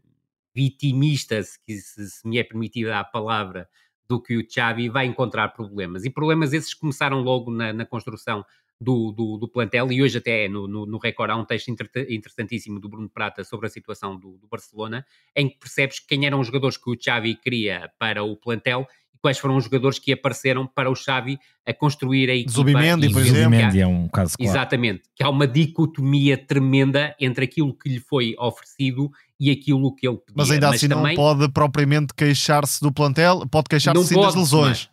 vitimista, se, se, se me é permitida a palavra, do que o Xavi, vai encontrar problemas. E problemas esses começaram logo na, na construção do, do, do, plantel, e hoje até no, no, no Record há um texto interessantíssimo do Bruno Prata sobre a situação do, do, Barcelona, em que percebes quem eram os jogadores que o Xavi queria para o plantel e quais foram os jogadores que apareceram para o Xavi a construir a equipa. Zubimendi, por exemplo. Zubimendi é um caso claro. Exatamente, que há uma dicotomia tremenda entre aquilo que lhe foi oferecido e aquilo que ele pedia. Mas ainda assim também... não pode propriamente queixar-se do plantel, pode queixar-se das lesões. Mas...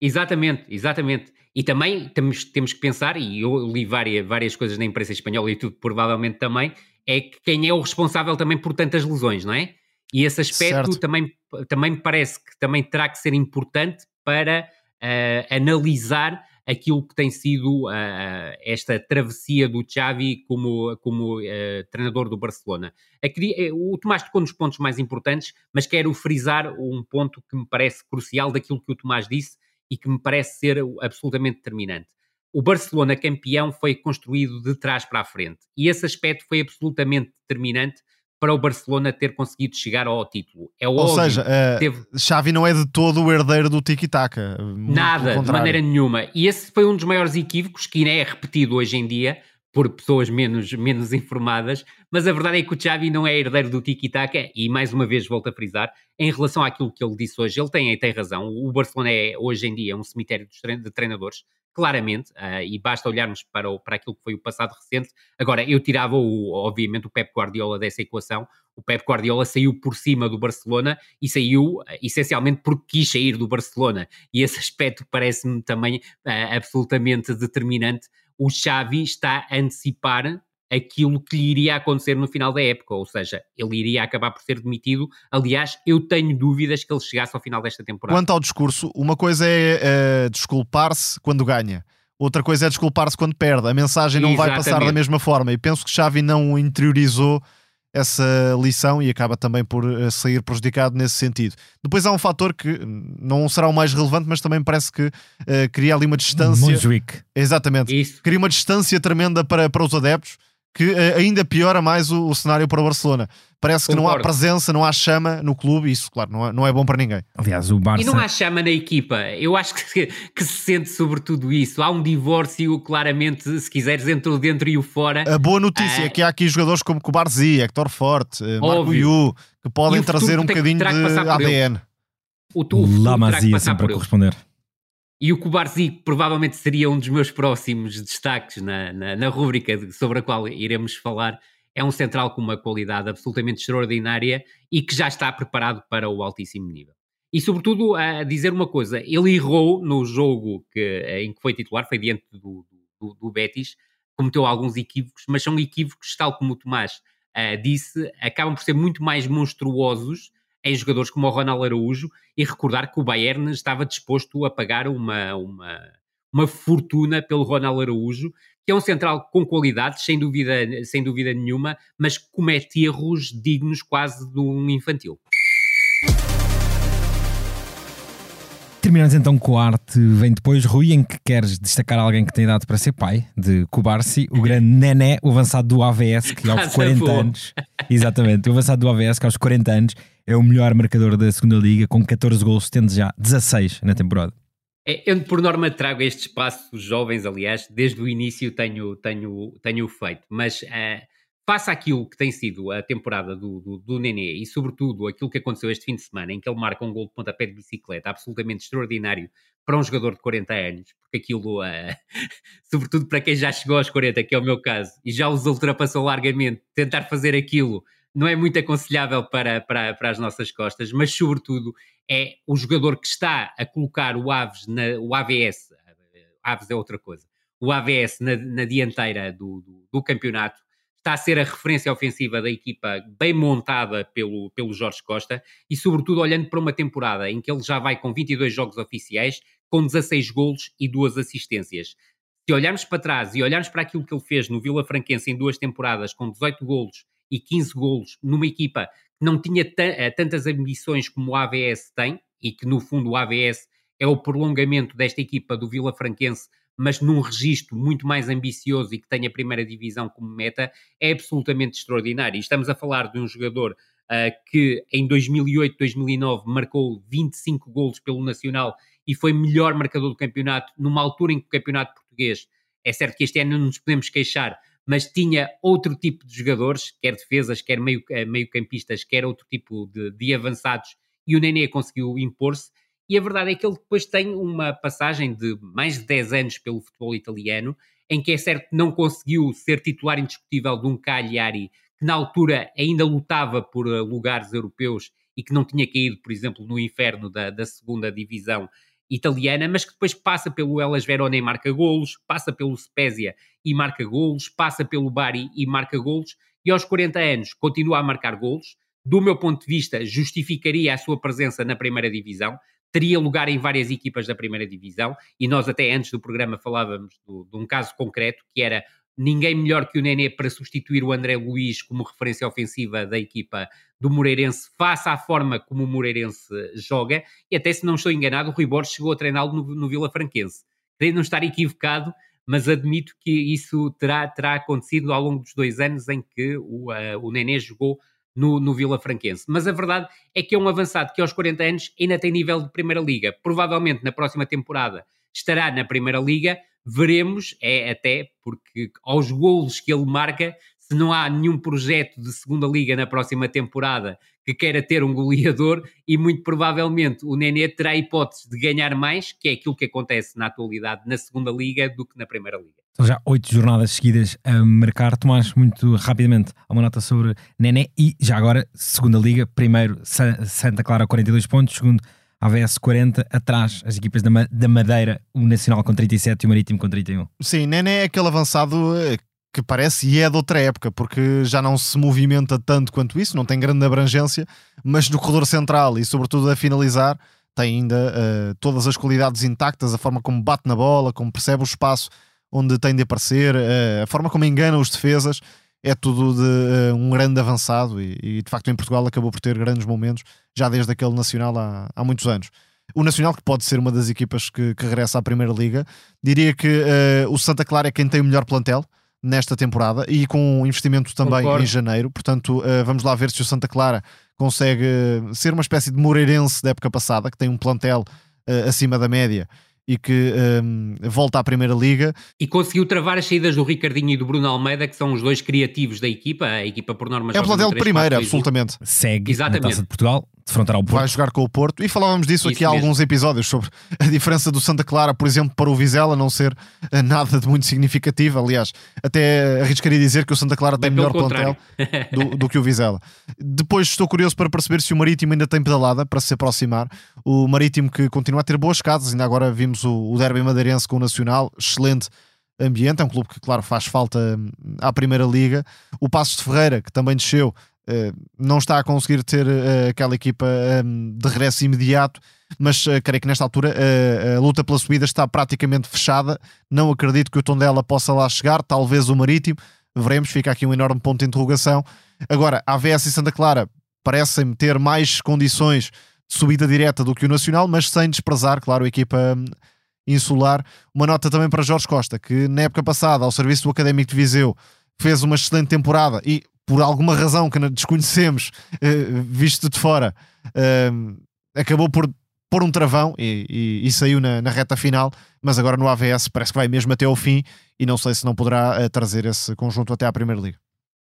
Exatamente, exatamente. E também temos, temos que pensar, e eu li várias, várias coisas na imprensa espanhola e tudo provavelmente também, é que quem é o responsável também por tantas lesões, não é? E esse aspecto também, também me parece que também terá que ser importante para uh, analisar aquilo que tem sido uh, esta travessia do Xavi como, como uh, treinador do Barcelona. Aqui, o Tomás tocou nos pontos mais importantes, mas quero frisar um ponto que me parece crucial daquilo que o Tomás disse e que me parece ser absolutamente determinante. O Barcelona campeão foi construído de trás para a frente e esse aspecto foi absolutamente determinante para o Barcelona ter conseguido chegar ao título. É Ou seja, uh, teve... Xavi não é de todo o herdeiro do tiki-taka. Nada, de maneira nenhuma. E esse foi um dos maiores equívocos que ainda é repetido hoje em dia por pessoas menos, menos informadas, mas a verdade é que o Xavi não é herdeiro do tiki-taka e mais uma vez volto a frisar, em relação àquilo que ele disse hoje, ele tem, tem razão, o Barcelona é hoje em dia um cemitério de treinadores, claramente, uh, e basta olharmos para, o, para aquilo que foi o passado recente. Agora, eu tirava, o, obviamente, o Pep Guardiola dessa equação. O Pep Guardiola saiu por cima do Barcelona e saiu uh, essencialmente porque quis sair do Barcelona. E esse <laughs> aspecto parece-me também uh, absolutamente determinante. O Xavi está a antecipar aquilo que lhe iria acontecer no final da época, ou seja, ele iria acabar por ser demitido. Aliás, eu tenho dúvidas que ele chegasse ao final desta temporada. Quanto ao discurso, uma coisa é, é desculpar-se quando ganha. Outra coisa é desculpar-se quando perde. A mensagem não Exatamente. vai passar da mesma forma. E penso que Xavi não interiorizou essa lição e acaba também por eh, sair prejudicado nesse sentido. Depois há um fator que não será o mais relevante, mas também parece que uh, cria ali uma distância. Montjuic. Exatamente. Isso. Cria uma distância tremenda para, para os adeptos que uh, ainda piora mais o, o, cenário para o Barcelona. Parece que Concordo. não há presença, não há chama no clube, e isso, claro, não é, não é bom para ninguém. Aliás, o Barça... E não há chama na equipa. Eu acho que, que se sente sobre tudo isso. Há um divórcio, claramente, se quiseres, entre o dentro e o fora. A boa notícia ah, é que há aqui jogadores como Kubarzi, Hector Forte, eh, Marco Yu, que podem trazer um bocadinho de ADN. O, o Lamazia sempre a corresponder. E o Kubarzi provavelmente seria um dos meus próximos destaques na, na, na rúbrica sobre a qual iremos falar. É um central com uma qualidade absolutamente extraordinária e que já está preparado para o altíssimo nível. E sobretudo a dizer uma coisa, ele errou no jogo que, em que foi titular, foi diante do, do, do Betis, cometeu alguns equívocos, mas são equívocos, tal como o Tomás uh, disse, acabam por ser muito mais monstruosos em jogadores como o Ronald Araújo e recordar que o Bayern estava disposto a pagar uma, uma, uma fortuna pelo Ronald Araújo, que é um central com qualidade, sem dúvida, sem dúvida nenhuma, mas comete erros dignos quase de um infantil. Terminamos então com a arte vem depois, Rui, em que queres destacar alguém que tem idade para ser pai, de Kubarsi, o grande Nené, o avançado do AVS, que aos <laughs> 40 anos, exatamente, o avançado do AVS, que aos 40 anos é o melhor marcador da segunda liga, com 14 gols, tendo já 16 na temporada. É, eu, por norma, trago este espaço jovens, aliás, desde o início tenho, tenho, tenho feito, mas uh, face àquilo que tem sido a temporada do, do, do Nenê e, sobretudo, aquilo que aconteceu este fim de semana, em que ele marca um gol de pontapé de bicicleta absolutamente extraordinário para um jogador de 40 anos, porque aquilo, uh, <laughs> sobretudo para quem já chegou aos 40, que é o meu caso, e já os ultrapassou largamente, tentar fazer aquilo não é muito aconselhável para, para, para as nossas costas, mas, sobretudo, é o jogador que está a colocar o Aves, na, o AVS, Aves é outra coisa, o AVS na, na dianteira do, do, do campeonato está a ser a referência ofensiva da equipa bem montada pelo, pelo Jorge Costa e, sobretudo, olhando para uma temporada em que ele já vai com 22 jogos oficiais, com 16 golos e duas assistências. Se olharmos para trás e olharmos para aquilo que ele fez no Vila Franquense em duas temporadas, com 18 golos e 15 golos, numa equipa que não tinha eh, tantas ambições como o AVS tem, e que no fundo o AVS é o prolongamento desta equipa do Vila Franquense mas num registro muito mais ambicioso e que tem a primeira divisão como meta, é absolutamente extraordinário. E estamos a falar de um jogador uh, que em 2008, 2009 marcou 25 golos pelo Nacional e foi melhor marcador do campeonato, numa altura em que o campeonato português, é certo que este ano não nos podemos queixar, mas tinha outro tipo de jogadores, quer defesas, quer meio, eh, meio campistas, quer outro tipo de, de avançados, e o Nenê conseguiu impor-se, e a verdade é que ele depois tem uma passagem de mais de 10 anos pelo futebol italiano, em que é certo que não conseguiu ser titular indiscutível de um Cagliari que na altura ainda lutava por eh, lugares europeus e que não tinha caído, por exemplo, no inferno da, da segunda divisão italiana, mas que depois passa pelo Elas Verona e marca golos, passa pelo Spezia e marca golos, passa pelo Bari e marca golos, e aos 40 anos continua a marcar golos. Do meu ponto de vista, justificaria a sua presença na primeira divisão, teria lugar em várias equipas da primeira divisão, e nós até antes do programa falávamos do, de um caso concreto, que era ninguém melhor que o Nenê para substituir o André Luiz como referência ofensiva da equipa do Moreirense, face à forma como o Moreirense joga, e até se não estou enganado, o Rui Borges chegou a treiná-lo no, no Vila Franquense. Creio não estar equivocado, mas admito que isso terá, terá acontecido ao longo dos dois anos em que o, uh, o Nenê jogou no, no Vila Franquense. Mas a verdade é que é um avançado que aos 40 anos ainda tem nível de Primeira Liga. Provavelmente na próxima temporada estará na Primeira Liga. Veremos, é até porque aos golos que ele marca, se não há nenhum projeto de segunda liga na próxima temporada que queira ter um goleador e muito provavelmente o Nenê terá hipótese de ganhar mais, que é aquilo que acontece na atualidade na segunda liga do que na primeira liga. São já oito jornadas seguidas a marcar. Tomás, muito rapidamente, uma nota sobre Nené e já agora, segunda liga, primeiro Santa Clara 42 pontos, segundo AVS 40, atrás as equipas da, da Madeira, o Nacional com 37 e o Marítimo com 31. Sim, Nené é aquele avançado eh, que parece e é de outra época, porque já não se movimenta tanto quanto isso, não tem grande abrangência, mas no corredor central e sobretudo a finalizar tem ainda uh, todas as qualidades intactas, a forma como bate na bola, como percebe o espaço onde tem de aparecer, uh, a forma como engana os defesas, é tudo de uh, um grande avançado e, e, de facto em Portugal acabou por ter grandes momentos já desde aquele Nacional há, há muitos anos. O Nacional, que pode ser uma das equipas que, que regressa à Primeira Liga, diria que o Santa Clara é quem tem o melhor plantel, nesta temporada e com investimento também Concordo. em janeiro. Portanto, uh, vamos lá ver se o Santa Clara consegue ser uma espécie de Moreirense da época passada, que tem um plantel uh, acima da média e que um, volta à Primeira Liga. E conseguiu travar as saídas do Ricardinho e do Bruno Almeida, que são os dois criativos da equipa. A equipa, por norma, é o plantel de primeira, absolutamente. Segue Exatamente. na Taça de Portugal, defrontará o Porto. Vai jogar com o Porto. E falávamos disso Isso aqui há mesmo. alguns episódios, sobre a diferença do Santa Clara, por exemplo, para o Vizela não ser eh, nada de muito significativo. Aliás, até arriscaria dizer que o Santa Clara tem melhor plantel <laughs> do, do, que o Vizela. Depois estou curioso para perceber se o Marítimo ainda tem pedalada para se aproximar. O Marítimo que continua a ter boas casas, ainda agora vimos o, o derby madeirense com o Nacional, excelente ambiente, é um clube que, claro, faz falta hum, à Primeira Liga. O Passos de Ferreira, que também desceu, não está a conseguir ter uh, aquela equipa um, de regresso imediato, mas uh, creio que nesta altura a luta pela subida está praticamente fechada. Não acredito que o Tondela possa lá chegar, talvez o Marítimo, veremos, fica aqui um enorme ponto de interrogação. Agora, a AVS e Santa Clara parecem ter mais condições de subida direta do que o Nacional, mas sem desprezar, claro, a equipa um, insular. Uma nota também para Jorge Costa, que na época passada, ao serviço do Académico de Viseu, fez uma excelente temporada e por alguma razão que desconhecemos, uh, visto de fora, uh, acabou por pôr um travão e, e, e saiu na, na, reta final, mas agora no AVS parece que vai mesmo até ao fim e não sei se não poderá uh, trazer esse conjunto até à Primeira Liga.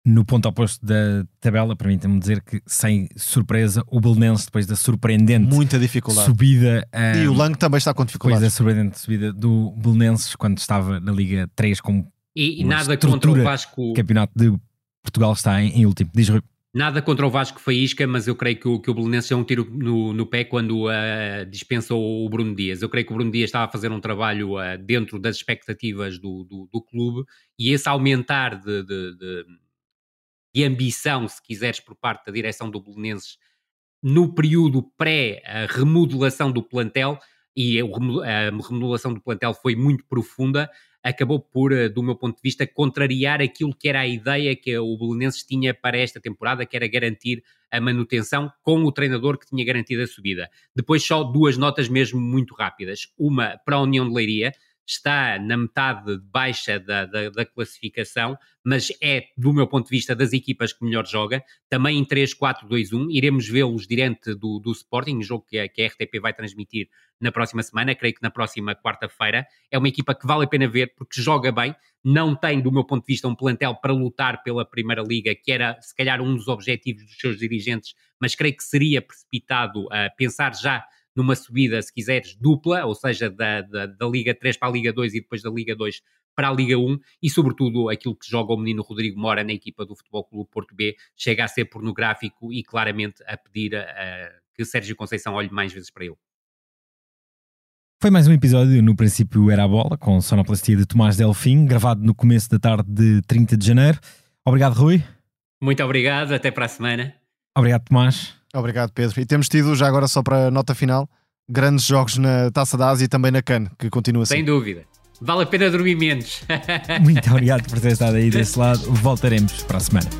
No ponto oposto da tabela, permitam-me dizer que, sem surpresa, o Belenense, depois da surpreendente Muita dificuldade. subida. Um, e o Lang também está com dificuldades. Depois da surpreendente subida do Belenenses, quando estava na Liga 3 com. E, e nada contra o Vasco. Campeonato de Portugal está em, em último. Diz. Nada contra o Vasco Faísca, mas eu creio que o, que o Belenenses é um tiro no, no pé quando uh, dispensou o Bruno Dias. Eu creio que o Bruno Dias estava a fazer um trabalho uh, dentro das expectativas do, do, do, clube e esse aumentar de, de, de, de, ambição, se quiseres, por parte da direção do Belenenses no período pré-remodelação do plantel, e a remodelação do plantel foi muito profunda, acabou por, eh, do meu ponto de vista, contrariar aquilo que era a ideia que o Belenenses tinha para esta temporada, que era garantir a manutenção com o treinador que tinha garantido a subida. Depois só duas notas mesmo muito rápidas. Uma para a União de Leiria, está na metade baixa da, da, da, classificação, mas é, do meu ponto de vista, das equipas que melhor joga, também em 3-4-2-1, iremos vê-los diante do, do Sporting, jogo que a, que a RTP vai transmitir na próxima semana, creio que na próxima quarta-feira, é uma equipa que vale a pena ver porque joga bem, não tem, do meu ponto de vista, um plantel para lutar pela Primeira Liga, que era, se calhar, um dos objetivos dos seus dirigentes, mas creio que seria precipitado a pensar já numa subida, se quiseres, dupla, ou seja, da, da, da, Liga 3 para a Liga 2 e depois da Liga 2 para a Liga 1 e, sobretudo, aquilo que joga o menino Rodrigo Mora na equipa do Futebol Clube Porto B chega a ser pornográfico e claramente a pedir a, a, que Sérgio Conceição olhe mais vezes para ele. Foi mais um episódio, no princípio era a bola, com sonoplastia de Tomás Delfim, gravado no começo da tarde de 30 de janeiro. Obrigado, Rui. Muito obrigado, até para a semana. Obrigado, Tomás. Obrigado, Pedro. E temos tido, já agora só para nota final, grandes jogos na Taça da Ásia e também na CAN, que continua assim. Sem dúvida. Vale a pena dormir menos. <laughs> Muito obrigado por ter estado aí desse lado. Voltaremos para a semana.